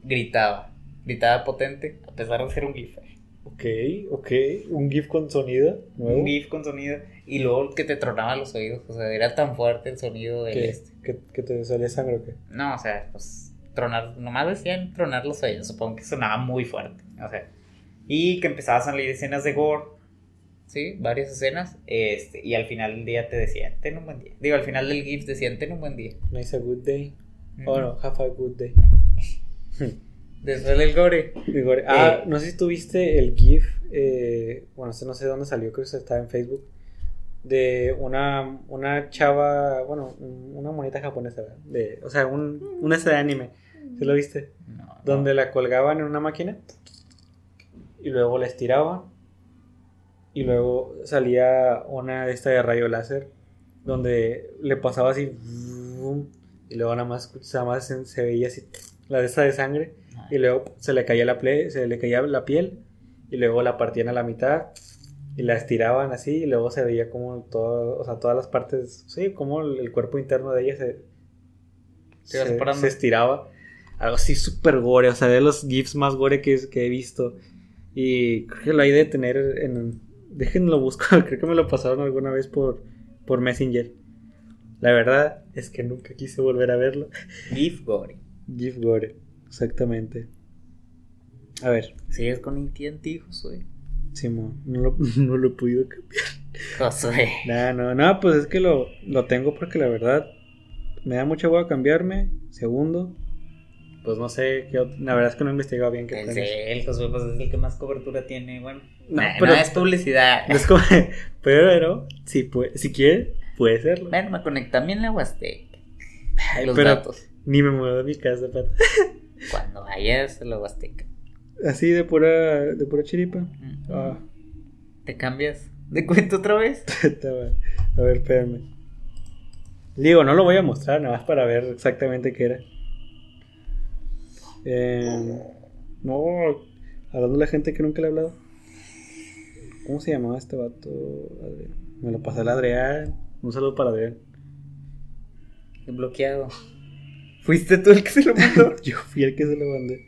[SPEAKER 2] gritaba, gritaba potente, a pesar de ser un GIF.
[SPEAKER 3] Ok, ok. Un GIF con sonido nuevo.
[SPEAKER 2] Un GIF con sonido y luego que te tronaba los oídos, o sea, era tan fuerte el sonido del
[SPEAKER 3] ¿Qué?
[SPEAKER 2] este.
[SPEAKER 3] ¿Que, que te salía sangre o qué?
[SPEAKER 2] No, o sea, pues tronar, nomás decían tronar los oídos, supongo que sonaba muy fuerte, o sea, y que empezaba a salir escenas de gore, sí, varias escenas, este, y al final del día te decían, ten un buen día, digo, al final del GIF decían, ten un buen día,
[SPEAKER 3] Nice a good day. Oh no, have a good day.
[SPEAKER 2] después del gore,
[SPEAKER 3] Digo, ah, no sé si tuviste el GIF, eh, bueno, no sé dónde salió, creo que estaba en Facebook, de una, una chava, bueno, un- una monita japonesa, ¿verdad? de, o sea, un, un ese de anime, ¿sí lo viste?
[SPEAKER 2] no, no.
[SPEAKER 3] Donde la colgaban en una máquina y luego la estiraban y luego salía una de esta de rayo láser donde le pasaba así y luego nada más, nada más se, se veía así la de esta de sangre y luego se le caía la ple- se le caía la piel y luego la partían a la mitad y la estiraban así y luego se veía como todo, o sea, todas las partes, sí, como el, el cuerpo interno de ella se,
[SPEAKER 2] Se
[SPEAKER 3] se, estiraba. Algo así súper gore, o sea, de los GIFs más gore que, que he visto. Y creo que lo hay de tener en... Déjenlo busco, creo que me lo pasaron alguna vez por, por Messenger. La verdad es que nunca quise volver a verlo.
[SPEAKER 2] GIF gore,
[SPEAKER 3] GIF gore, exactamente. A ver,
[SPEAKER 2] sigues con AT&T, Josué,
[SPEAKER 3] Simón, no lo, no lo he podido cambiar.
[SPEAKER 2] Josué,
[SPEAKER 3] No, no, no, pues es que lo, lo tengo porque la verdad me da mucha hueá cambiarme. Segundo, pues no sé, qué ot- la verdad es que no he investigado bien qué planes.
[SPEAKER 2] el Josué pues es el que más cobertura tiene, bueno,
[SPEAKER 3] No,
[SPEAKER 2] nah,
[SPEAKER 3] pero-
[SPEAKER 2] no es publicidad,
[SPEAKER 3] Es como, pero si, puede, si quiere, puede serlo.
[SPEAKER 2] bueno, me conecté también la Huasteca, los
[SPEAKER 3] pero
[SPEAKER 2] datos.
[SPEAKER 3] ni me muevo de mi casa, pato.
[SPEAKER 2] Cuando vayas a la Huasteca.
[SPEAKER 3] Así de pura, de pura chiripa.
[SPEAKER 2] Mm.
[SPEAKER 3] Ah,
[SPEAKER 2] ¿Te cambias de cuento otra vez?
[SPEAKER 3] a ver, espérame. Digo, no lo voy a mostrar, nada más para ver exactamente qué era. Eh, no, hablando de la gente que nunca le he hablado. ¿Cómo se llamaba este vato? Adrián. Me lo pasé al Adrián. Un saludo para Adrián.
[SPEAKER 2] Bloqueado. ¿Fuiste tú el que se lo mandó?
[SPEAKER 3] Yo fui el que se lo mandé.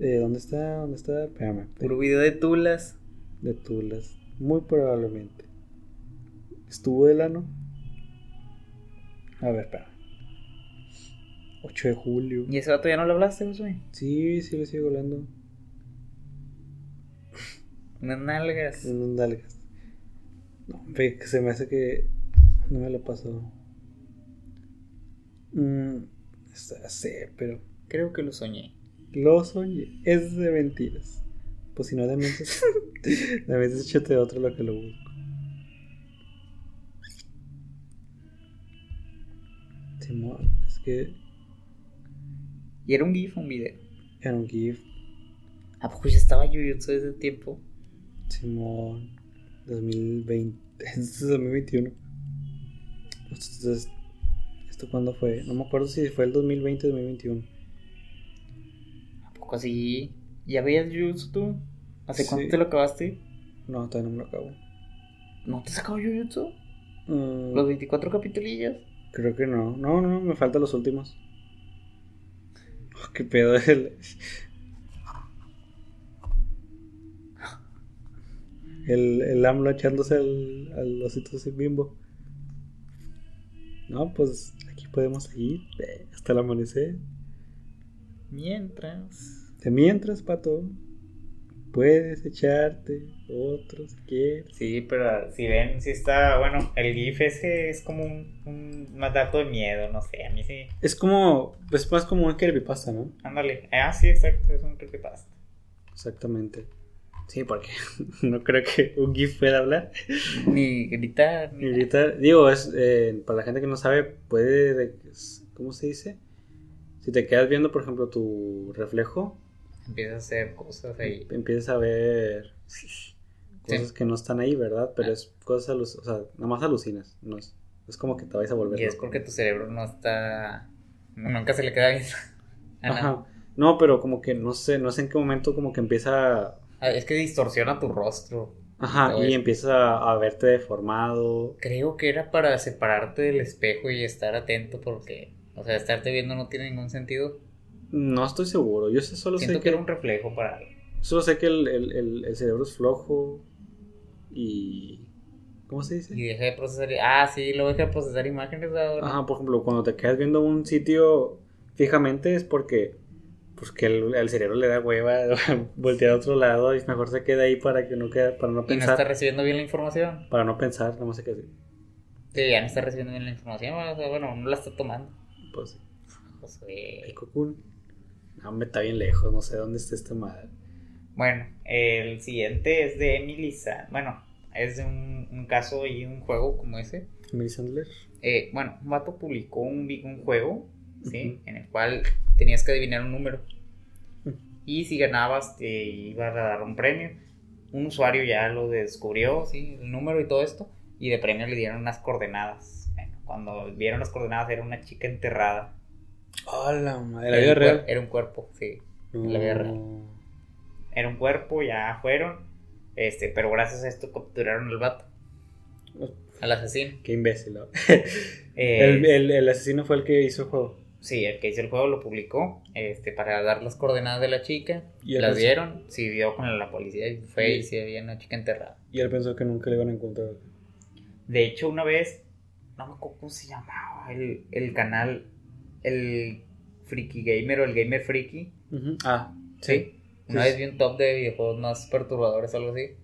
[SPEAKER 3] Eh, ¿Dónde está? ¿Dónde está? Espérame.
[SPEAKER 2] Puro video de tulas.
[SPEAKER 3] De Tulas. Muy probablemente. ¿Estuvo del ano? A ver, espera. 8 de julio.
[SPEAKER 2] ¿Y ese vato ya no le hablaste, Josué?
[SPEAKER 3] Sí, sí le sigo hablando.
[SPEAKER 2] Unas nalgas.
[SPEAKER 3] Unas nalgas. No, hombre, que se me hace que no me lo pasó. Mm, sé, pero
[SPEAKER 2] Creo que lo soñé.
[SPEAKER 3] lo soñé. Es de mentiras. Pues si no, de mentes. de mentes échate otro lo que lo busco. Es que
[SPEAKER 2] ¿Y era un GIF o un video?
[SPEAKER 3] era un GIF.
[SPEAKER 2] ¿A poco ya estaba Jujutsu desde ese tiempo?
[SPEAKER 3] Simón, 2020. Este es 2021. Entonces, ¿esto cuándo fue? No me acuerdo si fue el 2020 o 2021.
[SPEAKER 2] ¿A poco así? ¿Ya veías Jujutsu tú? ¿Hace
[SPEAKER 3] Sí.
[SPEAKER 2] cuánto te lo acabaste?
[SPEAKER 3] No, todavía no me lo acabo.
[SPEAKER 2] ¿No te sacó Jujutsu?
[SPEAKER 3] Mm,
[SPEAKER 2] ¿Los 24 capitulillos?
[SPEAKER 3] Creo que no. No, no, me faltan los últimos. Qué pedo el. El, el AMLO echándose al, al osito sin bimbo. No, pues aquí podemos seguir hasta el amanecer.
[SPEAKER 2] Mientras.
[SPEAKER 3] De mientras, pato, puedes echarte otro si quieres.
[SPEAKER 2] Sí, pero si ven, si está, bueno, el GIF ese es como un, un más dato de miedo, no sé, a mí sí.
[SPEAKER 3] Es como. Es más como un creepypasta, ¿no?
[SPEAKER 2] Ándale. Ah, sí, exacto, es un creepypasta.
[SPEAKER 3] Exactamente. Sí, porque no creo que un GIF pueda hablar.
[SPEAKER 2] Ni gritar, ni
[SPEAKER 3] Y ahorita, digo, es eh, para la gente que no sabe, puede, de- ¿cómo se dice? Si te quedas viendo, por ejemplo, tu reflejo
[SPEAKER 2] Empiezas a hacer cosas ahí.
[SPEAKER 3] Empiezas a ver cosas
[SPEAKER 2] Sí.
[SPEAKER 3] que no están ahí, ¿verdad? Pero
[SPEAKER 2] Ah.
[SPEAKER 3] es cosas, o sea, nada más alucinas. No es, es como que te vais a volver.
[SPEAKER 2] Y es porque tu cerebro no está. Nunca se le queda bien.
[SPEAKER 3] Ajá. No, pero como que no sé, no sé en qué momento como que empieza.
[SPEAKER 2] Ah, Es que distorsiona tu rostro.
[SPEAKER 3] Ajá, y empiezas a, a verte deformado.
[SPEAKER 2] Creo que era para separarte del espejo y estar atento porque, o sea, estarte viendo no tiene ningún sentido.
[SPEAKER 3] No estoy seguro. Yo sé- solo
[SPEAKER 2] Siento
[SPEAKER 3] sé
[SPEAKER 2] que
[SPEAKER 3] que,
[SPEAKER 2] era un reflejo para algo.
[SPEAKER 3] solo sé que el, el- el- el cerebro es flojo y ¿cómo se dice?
[SPEAKER 2] Y deja de procesar. Ah, sí, lo deja de procesar imágenes ahora.
[SPEAKER 3] Ajá, por ejemplo, cuando te quedas viendo un sitio fijamente es porque pues que el, el cerebro le da hueva voltear a otro lado y mejor se queda ahí para que no quede, para no
[SPEAKER 2] y no
[SPEAKER 3] pensar,
[SPEAKER 2] está recibiendo bien la información.
[SPEAKER 3] para no pensar, más se queda así.
[SPEAKER 2] Sí, ya no está recibiendo bien la información. o sea, bueno, no la está tomando.
[SPEAKER 3] Pues sí.
[SPEAKER 2] Pues, eh,
[SPEAKER 3] el Cocoon. No, me está bien lejos, no sé dónde está esta madre.
[SPEAKER 2] Bueno, el siguiente es de Emily Sa- Bueno, es de un, un caso y un juego como ese.
[SPEAKER 3] Emily Sandler.
[SPEAKER 2] Eh, bueno, un vato publicó un, un juego, ¿sí? En el cual tenías que adivinar un número. Y si ganabas, te iba a dar un premio. Un usuario ya lo descubrió, ¿sí? El número y todo esto. Y de premio le dieron unas coordenadas. Bueno, cuando vieron las coordenadas era una chica enterrada.
[SPEAKER 3] Hola, madre. La vida real.
[SPEAKER 2] Era un cuerpo, sí. la vida real.
[SPEAKER 3] No.
[SPEAKER 2] Era un cuerpo, ya fueron. Este, pero gracias a esto capturaron al vato. Al asesino.
[SPEAKER 3] Qué imbécil. ¿no?
[SPEAKER 2] Eh,
[SPEAKER 3] el, el- el asesino fue el que hizo el juego.
[SPEAKER 2] Sí, el que hizo el juego lo publicó este, para dar las coordenadas de la chica.
[SPEAKER 3] Y
[SPEAKER 2] las dieron, sí dio con la policía y fue
[SPEAKER 3] Y-
[SPEAKER 2] y sí había una chica enterrada.
[SPEAKER 3] Y él pensó que nunca le iban a encontrar.
[SPEAKER 2] De hecho, una vez, no me acuerdo cómo se llamaba el, el canal, el Freaky Gamer o el Gamer.
[SPEAKER 3] Ujú. Ah,
[SPEAKER 2] Sí. Una
[SPEAKER 3] Sí,
[SPEAKER 2] vez vi un top de videojuegos más perturbadores o algo así.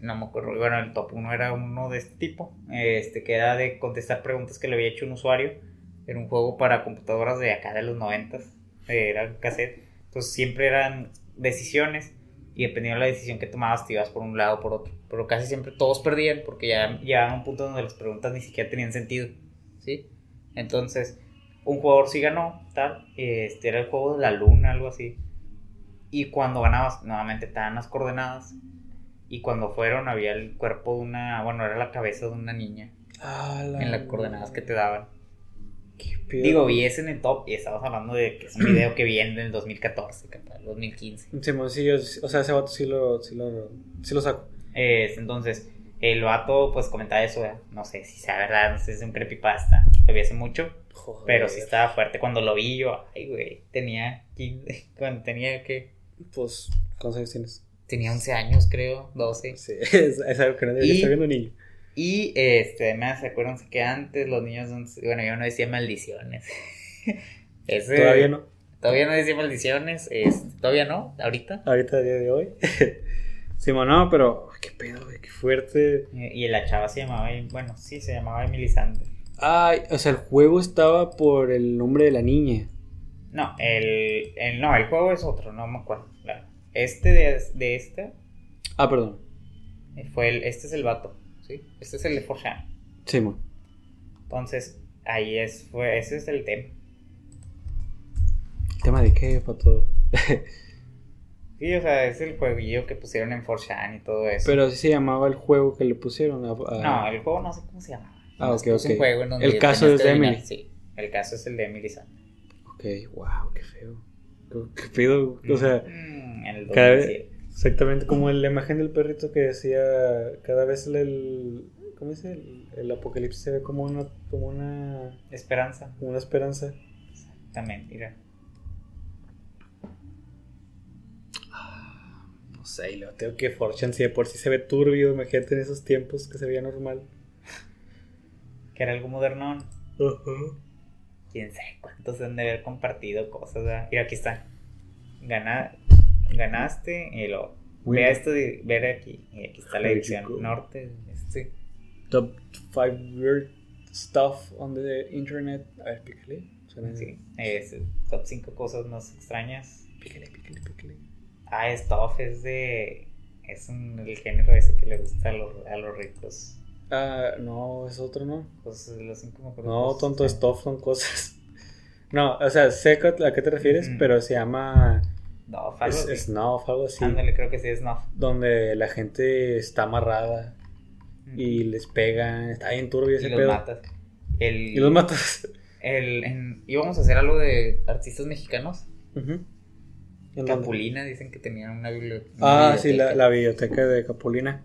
[SPEAKER 2] No me acuerdo. Bueno, el top 1 era uno de este tipo. Este, que era de contestar preguntas que le había hecho un usuario. Era un juego para computadoras de acá de los 90. Era un cassette. Entonces siempre eran decisiones. Y dependiendo de la decisión que tomabas, te ibas por un lado o por otro. Pero casi siempre todos perdían porque ya llegaban a un punto donde las preguntas ni siquiera tenían sentido. ¿Sí? Entonces, un jugador sí ganó, tal. Este era el juego de la luna, algo así. Y cuando ganabas, nuevamente te dan las coordenadas. Y cuando fueron, había el cuerpo de una. Bueno, era la cabeza de una niña.
[SPEAKER 3] Ah, la
[SPEAKER 2] En las coordenadas que te daban.
[SPEAKER 3] Qué pedo.
[SPEAKER 2] Digo, vi ese en el top. Y estabas hablando de que es un video que viene del 2014, capaz, 2015.
[SPEAKER 3] Simón, sí, yo- o sea, ese vato sí lo, sí lo, sí lo saco.
[SPEAKER 2] Es, entonces, el vato, pues comentaba eso. ¿verdad? No sé si sea verdad, no sé si es un creepypasta. Lo vi hace mucho.
[SPEAKER 3] Joder.
[SPEAKER 2] Pero sí estaba fuerte. Cuando lo vi, yo, ay, güey, tenía 15. Cuando tenía que.
[SPEAKER 3] Pues, ¿cuántos años tienes?
[SPEAKER 2] Tenía 11 años, creo, 12.
[SPEAKER 3] Sí, es, es algo que no debería
[SPEAKER 2] Y-
[SPEAKER 3] estar viendo un niño.
[SPEAKER 2] Y este, además, acuérdense que antes los niños, no- bueno, yo no decía maldiciones. Ese-
[SPEAKER 3] Todavía no.
[SPEAKER 2] Todavía no decía maldiciones, este, todavía no, ahorita.
[SPEAKER 3] Ahorita, a día de hoy. Simón, no, pero, qué pedo, güey, qué fuerte.
[SPEAKER 2] Y la chava se llamaba, bueno, sí, se llamaba Emily Sanders.
[SPEAKER 3] Ay, o sea, el juego estaba por el nombre de la niña.
[SPEAKER 2] No, el, el, no, el juego es otro, no me acuerdo. claro. Este de, de este
[SPEAKER 3] Ah, perdón.
[SPEAKER 2] fue el, este es el vato, ¿sí? Este es el de Forchan.
[SPEAKER 3] Simón.
[SPEAKER 2] Entonces, ahí es, fue, ese es el tema.
[SPEAKER 3] ¿Tema de qué, pato?
[SPEAKER 2] Sí, o sea, es el jueguillo que pusieron en Forchan y todo eso.
[SPEAKER 3] Pero así se llamaba el juego que le pusieron. A, a-
[SPEAKER 2] No, el juego no sé cómo se llama.
[SPEAKER 3] Ah, ok, ok.
[SPEAKER 2] un juego en donde
[SPEAKER 3] El caso es de Emily.
[SPEAKER 2] Sí, el caso es el de Emily Sanders.
[SPEAKER 3] Ok, wow, qué feo. Qué- Qué pedo. O sea,
[SPEAKER 2] Mm, en el
[SPEAKER 3] cada
[SPEAKER 2] 2007.
[SPEAKER 3] exactamente como la imagen del perrito que decía, cada vez el, el- ¿cómo dice? El, el apocalipsis se ve como una, como una,
[SPEAKER 2] Esperanza.
[SPEAKER 3] como una esperanza.
[SPEAKER 2] También, mira.
[SPEAKER 3] No sé, y luego tengo que Fortune si de por sí se ve turbio, imagínate en esos tiempos que se veía normal.
[SPEAKER 2] Que era algo modernón.
[SPEAKER 3] Ajá.
[SPEAKER 2] Quién sabe cuántos han de haber compartido cosas. ¿verdad? Mira, aquí está. Gana, ganaste y lo.
[SPEAKER 3] Muy
[SPEAKER 2] Vea esto de ver aquí. Y aquí está la dirección norte. Este.
[SPEAKER 3] Top 5 weird stuff on the internet. A ver, pícale.
[SPEAKER 2] Sí, es top 5 cosas más extrañas.
[SPEAKER 3] Pícale, pícale, pícale.
[SPEAKER 2] Ah, Stuff es de. Es un, el género ese que le gusta a los, a los ricos.
[SPEAKER 3] Ah, no, es otro, ¿no?
[SPEAKER 2] De los cinco mejores.
[SPEAKER 3] No,
[SPEAKER 2] cosas,
[SPEAKER 3] tonto, stuff son cosas. No, o sea, sé a qué te refieres, pero se llama
[SPEAKER 2] Snuff, algo
[SPEAKER 3] Es, snuff, algo así.
[SPEAKER 2] Ándale, creo que sí es Snuff.
[SPEAKER 3] Donde la gente está amarrada y les pegan. Está bien turbio
[SPEAKER 2] Y
[SPEAKER 3] ese
[SPEAKER 2] los
[SPEAKER 3] pedo.
[SPEAKER 2] matas. El,
[SPEAKER 3] Y los matas.
[SPEAKER 2] el, en- íbamos a hacer algo de artistas mexicanos.
[SPEAKER 3] Ujú. ¿En dónde?
[SPEAKER 2] Capulina, dicen que tenían una biblioteca.
[SPEAKER 3] Ah, sí, la, la biblioteca de Capulina.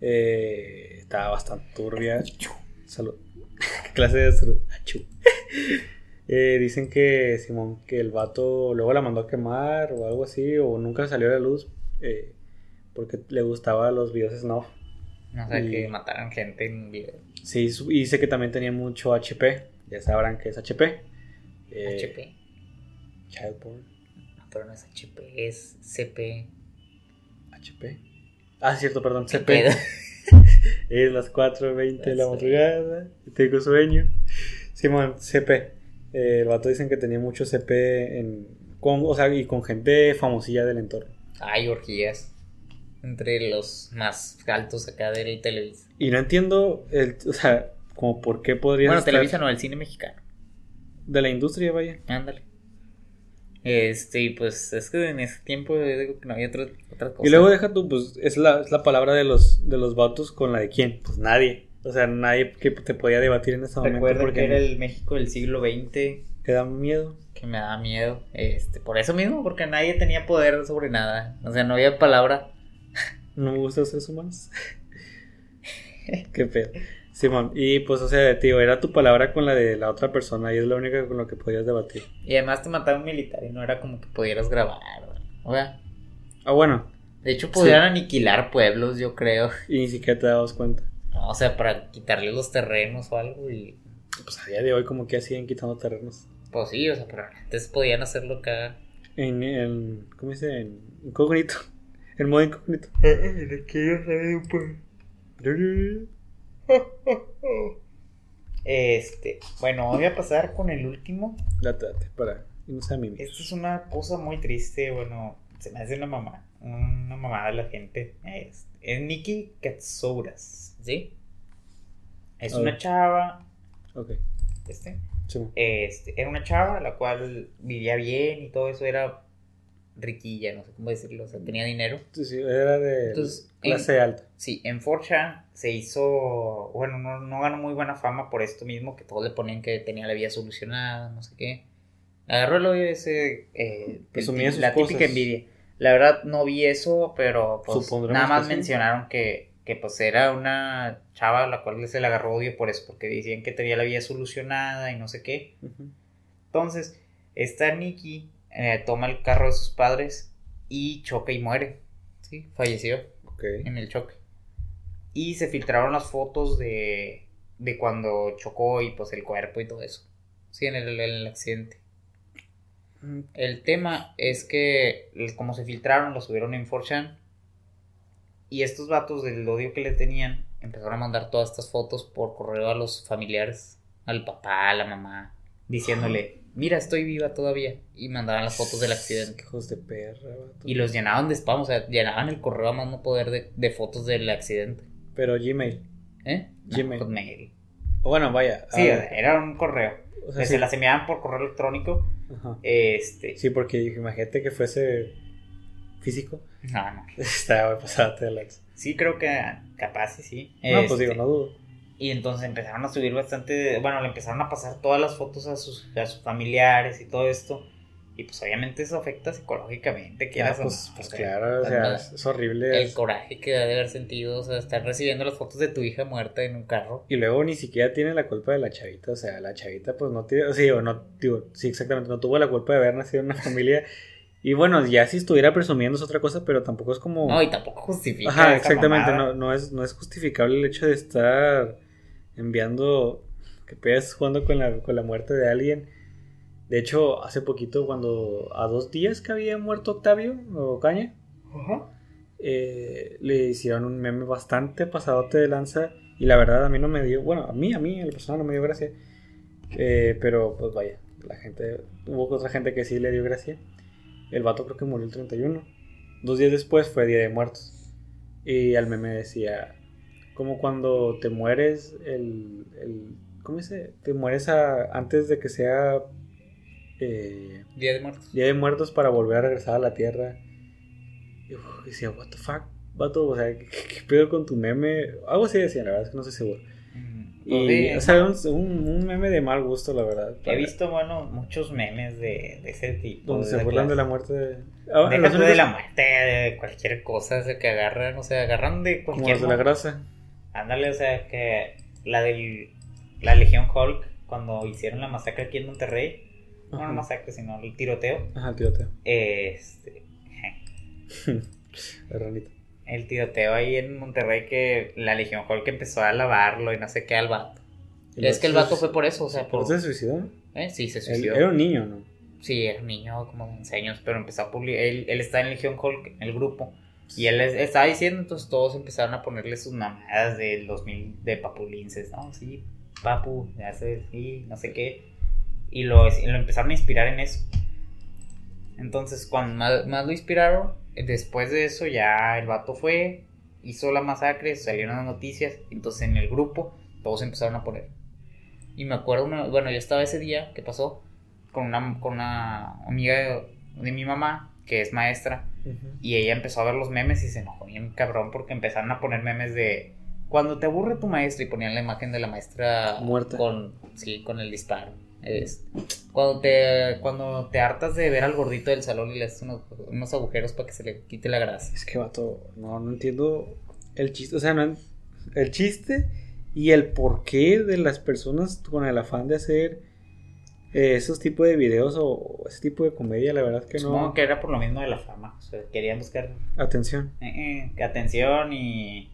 [SPEAKER 3] Eh, estaba bastante turbia. Salud. ¿Qué clase de salud? Eh, dicen que Simón, que el vato luego la mandó a quemar o algo así, o nunca salió a la luz eh, porque le gustaban los videos snuff.
[SPEAKER 2] No sé,
[SPEAKER 3] y-
[SPEAKER 2] que mataran gente en video.
[SPEAKER 3] Sí, y dice que también tenía mucho HP. Ya sabrán que es HP. Eh,
[SPEAKER 2] HP.
[SPEAKER 3] Child porn.
[SPEAKER 2] No, pero no es HP, es CP.
[SPEAKER 3] HP. Ah, cierto, perdón,
[SPEAKER 2] ¿Qué
[SPEAKER 3] CP. Es las 4.20 de la madrugada. Tengo sueño. Simón, CP. Eh, el vato dicen que tenía mucho CP en, con, o sea, y con gente famosilla del entorno.
[SPEAKER 2] Hay orgías. Entre los más altos acá del Televisa.
[SPEAKER 3] Y no entiendo, el, o sea, como por qué podría
[SPEAKER 2] Bueno, Televisa no, el cine mexicano.
[SPEAKER 3] De la industria, vaya.
[SPEAKER 2] Ándale. Este, y pues es que en ese tiempo yo digo que no había otra, otra cosa.
[SPEAKER 3] Y luego deja tú, pues, es la, es la palabra de los, de los vatos con la de quién. Pues nadie. O sea, nadie que te podía debatir en ese momento.
[SPEAKER 2] Recuerda
[SPEAKER 3] porque
[SPEAKER 2] que era el México del siglo XX
[SPEAKER 3] te da miedo.
[SPEAKER 2] que me daba miedo. Este, por eso mismo, porque nadie tenía poder sobre nada. O sea, no había palabra.
[SPEAKER 3] No me gustan los seres humanos. Qué pedo. Simón, y pues, o sea, tío, era tu palabra con la de la otra persona y es la única con la que podías debatir.
[SPEAKER 2] Y además te mataba un militar y no era como que pudieras grabar. O sea,
[SPEAKER 3] Ah, bueno,
[SPEAKER 2] de hecho, pudieran aniquilar pueblos, yo creo.
[SPEAKER 3] y ni siquiera te dabas cuenta.
[SPEAKER 2] No, o sea, para quitarle los terrenos o algo y...
[SPEAKER 3] Pues a día de hoy, como que siguen quitando terrenos.
[SPEAKER 2] Pues sí, o sea, pero antes podían hacerlo acá.
[SPEAKER 3] En, en ¿cómo dice? En incógnito. En modo incógnito.
[SPEAKER 2] Este, bueno, voy a pasar con el último.
[SPEAKER 3] Date, date, para irnos a mí.
[SPEAKER 2] Esta es una cosa muy triste, bueno, se me hace una mamá, una mamá de la gente. Es, es Nikki Katsouras, ¿sí? Es una chava,
[SPEAKER 3] Ok,
[SPEAKER 2] este,
[SPEAKER 3] Simón.
[SPEAKER 2] este, era una chava la cual vivía bien y todo eso, era riquilla, no sé cómo decirlo, o sea, tenía dinero.
[SPEAKER 3] Sí, sí, era de
[SPEAKER 2] Entonces,
[SPEAKER 3] clase alta.
[SPEAKER 2] Sí, en 4chan se hizo, bueno, no, no ganó muy buena fama por esto mismo, que todos le ponían que tenía la vida solucionada, no sé qué. Agarró el odio ese, eh, el la típica
[SPEAKER 3] cosas.
[SPEAKER 2] envidia. La verdad no vi eso, pero pues nada más
[SPEAKER 3] que sí.
[SPEAKER 2] mencionaron que, que pues era una chava a la cual se le agarró odio por eso, porque decían que tenía la vida solucionada y no sé qué. Entonces, esta Nikki eh, toma el carro de sus padres y choca y muere. Sí, falleció En el choque. Y se filtraron las fotos de, de cuando chocó y pues el cuerpo y todo eso. Sí, en el, en el accidente. El tema es que como se filtraron, lo subieron en 4chan. Y estos vatos del odio que le tenían empezaron a mandar todas estas fotos por correo a los familiares, al papá, a la mamá, diciéndole, mira, estoy viva todavía. Y mandaban las fotos del accidente.
[SPEAKER 3] Hijos de perra, vato.
[SPEAKER 2] Y los llenaban de spam, o sea, llenaban el correo a más no poder de, de fotos del accidente.
[SPEAKER 3] Pero Gmail.
[SPEAKER 2] ¿Eh? No,
[SPEAKER 3] Gmail. O Bueno, vaya.
[SPEAKER 2] Sí, era un correo.
[SPEAKER 3] o sea,
[SPEAKER 2] que
[SPEAKER 3] sí.
[SPEAKER 2] se las enviaban por correo electrónico.
[SPEAKER 3] Ajá.
[SPEAKER 2] Este.
[SPEAKER 3] Sí, porque imagínate que fuese físico.
[SPEAKER 2] No, no.
[SPEAKER 3] Estaba pasada de la
[SPEAKER 2] Sí, creo que capaz sí, sí.
[SPEAKER 3] No, pues
[SPEAKER 2] Este,
[SPEAKER 3] digo, no dudo.
[SPEAKER 2] Y entonces empezaron a subir bastante. Bueno, le empezaron a pasar todas las fotos a sus, a sus familiares y todo esto. Y pues obviamente eso afecta psicológicamente. Quieras o
[SPEAKER 3] pues, pues
[SPEAKER 2] o sea,
[SPEAKER 3] claro, o sea, es, horrible.
[SPEAKER 2] El coraje que debe haber sentido, o sea, estar recibiendo las fotos de tu hija muerta en un carro.
[SPEAKER 3] Y luego ni siquiera tiene la culpa de la chavita, o sea, la chavita pues no tiene, sí, o no, digo, sí, exactamente, no tuvo la culpa de haber nacido en una familia. Y bueno, ya si estuviera presumiendo es otra cosa, pero tampoco es como...
[SPEAKER 2] No, y tampoco justifica.
[SPEAKER 3] Ajá, exactamente, no, no, es, no es justificable el hecho de estar enviando que pegas jugando con la, con la muerte de alguien. De hecho, hace poquito, cuando a dos días que había muerto Octavio o Caña, eh, le hicieron un meme bastante pasadote de lanza y la verdad a mí no me dio, bueno, a mí, a mí, a la persona no me dio gracia, Eh, pero pues vaya, la gente, hubo otra gente que sí le dio gracia. El vato creo que murió el 31. Dos días después fue Día de Muertos. Y al meme decía, como cuando te mueres, el, el ¿cómo dice? Te mueres a- antes de que sea eh,
[SPEAKER 2] Día de Muertos.
[SPEAKER 3] Día de Muertos para volver a regresar a la Tierra. Y uf, decía, what the fuck, vato, o sea, ¿qué, qué pedo con tu meme? Algo así decía, la verdad es que no estoy seguro.
[SPEAKER 2] Mm,
[SPEAKER 3] Y, o sea, un, un, meme de mal gusto, la verdad.
[SPEAKER 2] He visto, bueno, muchos memes de, de ese tipo.
[SPEAKER 3] Donde se
[SPEAKER 2] de
[SPEAKER 3] burlan de la muerte de... Ah,
[SPEAKER 2] de la muerte, de cualquier cosa, o sea, que agarran, o sea, agarran de
[SPEAKER 3] Como
[SPEAKER 2] cualquier...
[SPEAKER 3] los de la grasa.
[SPEAKER 2] Ándale, o sea, que la del... La Legión Hulk, cuando hicieron la masacre aquí en Monterrey, no la masacre, sino el tiroteo,
[SPEAKER 3] Ajá, el tiroteo.
[SPEAKER 2] este...
[SPEAKER 3] Ranita.
[SPEAKER 2] El tiroteo ahí en Monterrey que la Legión Hulk empezó a lavarlo y no sé qué al vato. es que el vato fue por eso, o sea,
[SPEAKER 3] ¿Por se suicidó?
[SPEAKER 2] ¿eh? Sí, se
[SPEAKER 3] Él-
[SPEAKER 2] suicidó.
[SPEAKER 3] Era un niño, ¿no?
[SPEAKER 2] Sí, era un niño como de 11 años, pero empezó a publicar. Él, él está en Legión Hulk, en el grupo. Y él es- estaba diciendo, entonces todos empezaron a ponerle sus mamadas del 2000 de papulinces, ¿no? Sí, papu, sé, sí, no sé qué. Y lo, lo empezaron a inspirar en eso. Entonces, cuando más, más lo inspiraron, después de eso ya el vato fue, hizo la masacre, salieron las noticias. Entonces en el grupo todos empezaron a poner. Y me acuerdo, bueno, yo estaba ese día que pasó con una, con una amiga de mi mamá, que es maestra, y ella empezó a ver los memes y se enojó bien cabrón porque empezaron a poner memes de cuando te aburre tu maestra y ponían la imagen de la maestra
[SPEAKER 3] Muerta.
[SPEAKER 2] con sí, con el disparo. Es, cuando te cuando te hartas de ver al gordito del salón y le haces unos, unos agujeros para que se le quite la grasa.
[SPEAKER 3] Es que, vato, no, no entiendo el chiste. O sea, no, el chiste y el porqué de las personas con el afán de hacer eh, esos tipos de videos o, o ese tipo de comedia, la verdad es que
[SPEAKER 2] Supongo
[SPEAKER 3] no.
[SPEAKER 2] que era por lo mismo de la fama. O sea, querían buscar
[SPEAKER 3] Atención.
[SPEAKER 2] eh, eh, atención y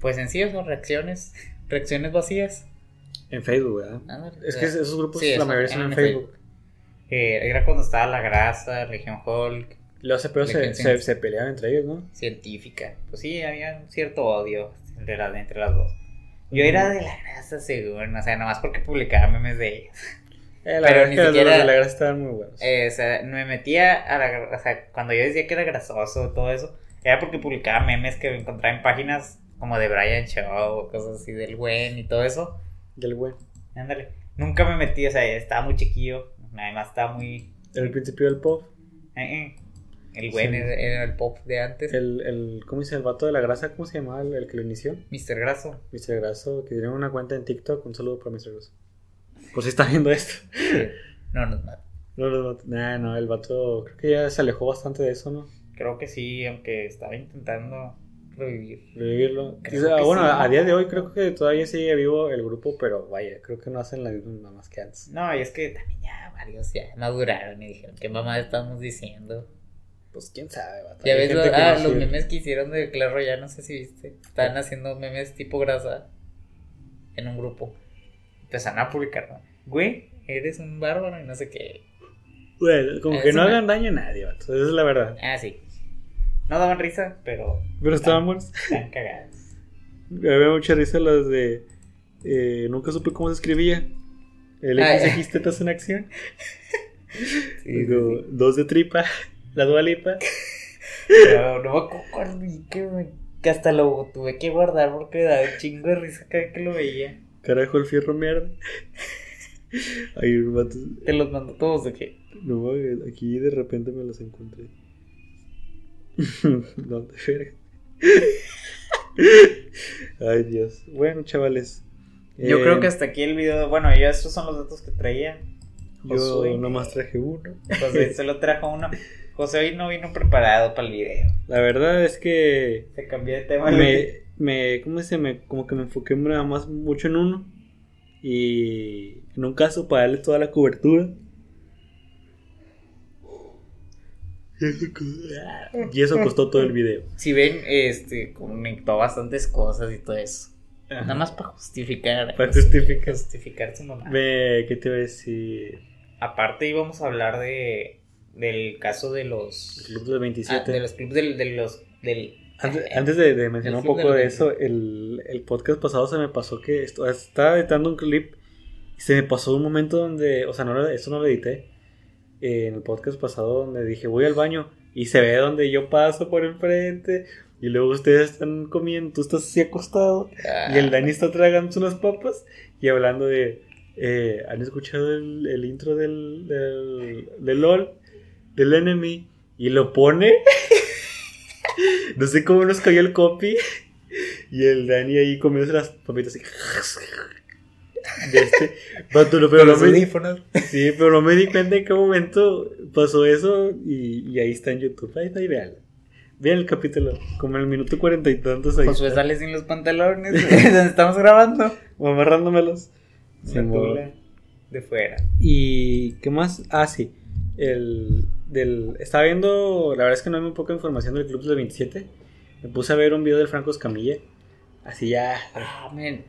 [SPEAKER 2] pues en sí son reacciones, reacciones vacías.
[SPEAKER 3] En Facebook, ¿verdad? Es que esos grupos,
[SPEAKER 2] sí,
[SPEAKER 3] la
[SPEAKER 2] eso,
[SPEAKER 3] mayoría son en
[SPEAKER 2] en
[SPEAKER 3] Facebook.
[SPEAKER 2] Era cuando estaba la grasa, Legión Hulk,
[SPEAKER 3] se, pero se, se peleaban entre ellos, ¿no?
[SPEAKER 2] científica. Pues sí, había un cierto odio entre las, entre las dos. Yo era de la grasa, según, o sea, nomás porque publicaba memes de ellos.
[SPEAKER 3] Eh, la
[SPEAKER 2] Pero ni
[SPEAKER 3] que los
[SPEAKER 2] siquiera-
[SPEAKER 3] de la grasa estaban muy buenos.
[SPEAKER 2] Eh, o sea, me metía a la, o sea, cuando yo decía que era grasoso, todo eso, era porque publicaba memes que encontraba en páginas como de Brian Shaw, cosas así del Gwen y todo eso.
[SPEAKER 3] Del güey.
[SPEAKER 2] Ándale. Nunca me metí, o sea, estaba muy chiquillo, además estaba muy...
[SPEAKER 3] El principio del pop.
[SPEAKER 2] eh, eh. El
[SPEAKER 3] Sí.
[SPEAKER 2] era, era el pop de antes.
[SPEAKER 3] El, el, ¿cómo dice? El vato de la grasa, ¿cómo se llamaba el, el que lo inició?
[SPEAKER 2] Mr. Graso.
[SPEAKER 3] Mr. Graso, que tiene una cuenta en TikTok. Un saludo para Mr. Graso. Pues está viendo esto.
[SPEAKER 2] Sí. No, no, no.
[SPEAKER 3] No, no, no, nah, no, el vato creo que ya se alejó bastante de eso, ¿no?
[SPEAKER 2] Creo que sí, aunque estaba intentando revivir.
[SPEAKER 3] Revivirlo.
[SPEAKER 2] Creo que
[SPEAKER 3] bueno,
[SPEAKER 2] sí,
[SPEAKER 3] a
[SPEAKER 2] ¿no?
[SPEAKER 3] día de hoy creo que todavía sigue vivo el grupo, pero vaya, creo que no hacen las mismas mamás que antes.
[SPEAKER 2] No, y es que también ya varios ya maduraron y dijeron, ¿qué mamá estamos diciendo?
[SPEAKER 3] Pues quién sabe, vato.
[SPEAKER 2] Ya ves, ah,
[SPEAKER 3] no
[SPEAKER 2] los
[SPEAKER 3] sirve.
[SPEAKER 2] memes que hicieron de Clash Royale, no sé si viste. Estaban haciendo memes tipo grasa en un grupo. Empezaron a publicar, ¿no? Güey, eres un bárbaro y no sé qué.
[SPEAKER 3] Bueno, como que no hagan daño a nadie, vato. Esa es la verdad.
[SPEAKER 2] Ah, sí. No daban risa, pero
[SPEAKER 3] Pero estaban buenos.
[SPEAKER 2] están cagados.
[SPEAKER 3] Me había mucha risa las de. eh, nunca supe cómo se escribía. El
[SPEAKER 2] Ah,
[SPEAKER 3] X, X, tetas en acción.
[SPEAKER 2] Sí,
[SPEAKER 3] Digo, Dos de tripa. La dualipa.
[SPEAKER 2] No, no me acuerdo que, que hasta lo tuve que guardar porque daba un chingo de risa cada vez que lo veía.
[SPEAKER 3] Carajo, el fierro mierda. Vato.
[SPEAKER 2] Te los mando todos de que.
[SPEAKER 3] No, aquí de repente me los encontré. ¿Dónde verga? Ay, Dios. Bueno, chavales.
[SPEAKER 2] Yo
[SPEAKER 3] eh,
[SPEAKER 2] creo que hasta aquí el video. Bueno, ya estos son los datos que traía.
[SPEAKER 3] Yo nomás traje uno.
[SPEAKER 2] José solo trajo uno. José hoy no vino preparado para el video.
[SPEAKER 3] La verdad es que
[SPEAKER 2] Se cambió de tema.
[SPEAKER 3] me, me, ¿cómo se me, como que me enfoqué nada más mucho en uno y en un caso para darle toda la cobertura y eso costó todo el video.
[SPEAKER 2] Si ven, este, conectó bastantes cosas y todo eso.
[SPEAKER 3] Ajá.
[SPEAKER 2] Nada más para justificar.
[SPEAKER 3] Para justificar.
[SPEAKER 2] justificar su mamá.
[SPEAKER 3] Ve, ¿qué te iba a decir?
[SPEAKER 2] Aparte íbamos a hablar de del caso de los
[SPEAKER 3] club del
[SPEAKER 2] ah,
[SPEAKER 3] 27.
[SPEAKER 2] de los clubes del, de los del
[SPEAKER 3] Antes, antes de, de mencionar un poco de
[SPEAKER 2] 27.
[SPEAKER 3] eso, el, el podcast pasado se me pasó que esto- estaba editando un clip y se me pasó un momento donde, o sea, no eso no lo edité. eh, en el podcast pasado donde dije voy al baño y se ve donde yo paso por enfrente y luego ustedes están comiendo, tú estás así acostado y el Dani está tragando unas papas y hablando de eh, ¿han escuchado el, el intro del, del, del LOL? Del enemy. Y lo pone. no sé cómo nos cayó el copy. Y el Dani ahí comienza las papitas así. De este. Pero
[SPEAKER 2] Con
[SPEAKER 3] no
[SPEAKER 2] los
[SPEAKER 3] me, sí, pero no me di cuenta en qué momento pasó eso. Y, y ahí está en YouTube. Ahí está, y véanlo. Vean el capítulo. Como en el minuto cuarenta y tantos ahí.
[SPEAKER 2] Josué
[SPEAKER 3] está.
[SPEAKER 2] sale sin los pantalones donde estamos grabando.
[SPEAKER 3] O amarrándomelos.
[SPEAKER 2] Tula de fuera.
[SPEAKER 3] ¿Y qué más? Ah, sí. El, del, estaba viendo, la verdad es que no hay muy poca información del Club del 27. Me puse a ver un video del Franco Escamilla. Así ya.
[SPEAKER 2] Ah, men.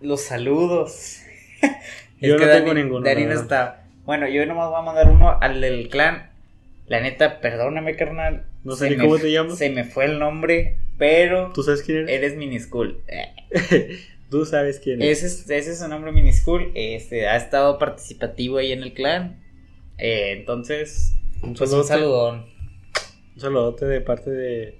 [SPEAKER 2] Los saludos.
[SPEAKER 3] Yo no
[SPEAKER 2] Dani,
[SPEAKER 3] tengo ninguno,
[SPEAKER 2] Dani
[SPEAKER 3] la
[SPEAKER 2] no
[SPEAKER 3] verdad.
[SPEAKER 2] está. Bueno, yo nomás voy a mandar uno al del clan. La neta, perdóname, carnal.
[SPEAKER 3] No sé ni cómo te llamas.
[SPEAKER 2] Se me fue el nombre, pero
[SPEAKER 3] ¿Tú sabes quién eres?
[SPEAKER 2] eres minischool.
[SPEAKER 3] Tú sabes quién es.
[SPEAKER 2] Ese es, ese es su nombre minischool. Este, ha estado participativo ahí en el clan. Eh, entonces,
[SPEAKER 3] Un
[SPEAKER 2] pues un saludón.
[SPEAKER 3] Un saludote de parte de.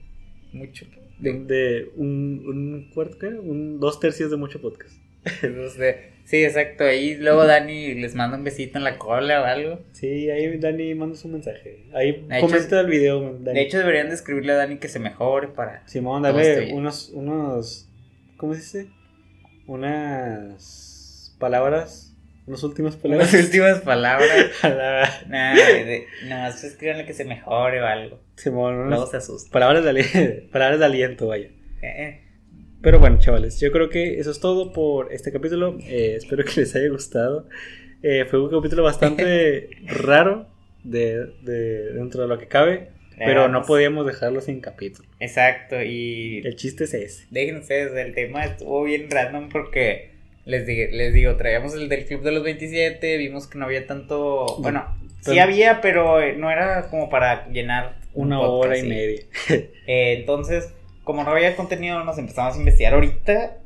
[SPEAKER 2] Mucho.
[SPEAKER 3] De, un, un cuarto, ¿qué? Un dos tercios de mucho podcast.
[SPEAKER 2] Sí, exacto. Ahí luego Dani les manda un besito en la cola o algo.
[SPEAKER 3] Sí, ahí Dani manda su mensaje. Ahí
[SPEAKER 2] De hecho,
[SPEAKER 3] comenta el video, Dani.
[SPEAKER 2] De hecho, deberían de escribirle a Dani que se mejore para.
[SPEAKER 3] Simón, dale unos, unos, ¿cómo se dice? Unas palabras, unas últimas
[SPEAKER 2] Las
[SPEAKER 3] palabras.
[SPEAKER 2] últimas palabras.
[SPEAKER 3] A la-
[SPEAKER 2] Nada, de, nomás escríbanle que se mejore o algo.
[SPEAKER 3] Simón,
[SPEAKER 2] Luego se asusta.
[SPEAKER 3] palabras de, ali- palabras de aliento, vaya.
[SPEAKER 2] Eh, eh.
[SPEAKER 3] Pero bueno, chavales, yo creo que eso es todo por este capítulo. Eh, espero que les haya gustado. Eh, fue un capítulo bastante raro de, de- dentro de lo que cabe, pero no podíamos dejarlo sin capítulo.
[SPEAKER 2] Exacto, y
[SPEAKER 3] El chiste es ese.
[SPEAKER 2] Dejen ustedes, el tema estuvo bien random porque les, di- les digo, traíamos el del Club de los 27, vimos que no había tanto, bueno, sí había, pero eh, no era como para llenar un
[SPEAKER 3] Una
[SPEAKER 2] podcast,
[SPEAKER 3] hora y
[SPEAKER 2] sí.
[SPEAKER 3] media.
[SPEAKER 2] Eh, entonces, como no había contenido, nos empezamos a investigar ahorita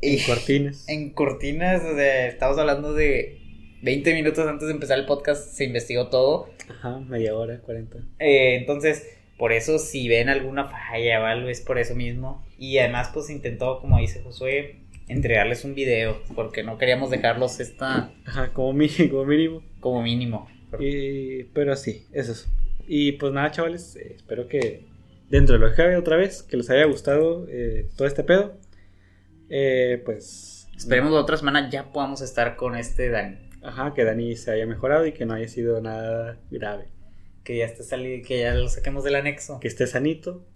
[SPEAKER 3] y cortinas.
[SPEAKER 2] en cortinas, o sea, estamos hablando de 20 minutos antes de empezar el podcast, se investigó todo.
[SPEAKER 3] Ajá, media hora, 40.
[SPEAKER 2] Eh, entonces, por eso si ven alguna falla o algo, es por eso mismo. Y además, pues intentó, como dice Josué, entregarles un video, porque no queríamos dejarlos esta
[SPEAKER 3] Ajá, como mínimo. Como mínimo.
[SPEAKER 2] como mínimo.
[SPEAKER 3] Y, pero sí, eso es. Y pues nada, chavales, eh, espero que dentro de lo que cabe otra vez, que les haya gustado eh, todo este pedo. Eh, pues
[SPEAKER 2] Esperemos la otra semana ya podamos estar con este Dani.
[SPEAKER 3] Ajá, que Dani se haya mejorado y que no haya sido nada grave.
[SPEAKER 2] Que ya esté salido, que ya lo saquemos del anexo.
[SPEAKER 3] Que esté sanito.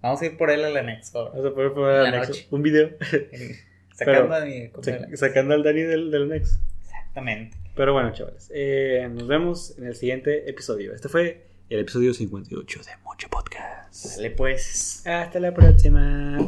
[SPEAKER 2] Vamos a ir por él al anexo.
[SPEAKER 3] Vamos a poder al
[SPEAKER 2] la
[SPEAKER 3] anexo
[SPEAKER 2] noche.
[SPEAKER 3] un video
[SPEAKER 2] Sacando
[SPEAKER 3] Pero-
[SPEAKER 2] a mi
[SPEAKER 3] sac- sacando al Dani del, del anexo.
[SPEAKER 2] Exactamente.
[SPEAKER 3] Pero bueno, chavales, eh, nos vemos en el siguiente episodio. Este fue el episodio 58 de Mucho Podcast.
[SPEAKER 2] Sale pues.
[SPEAKER 3] Hasta la próxima.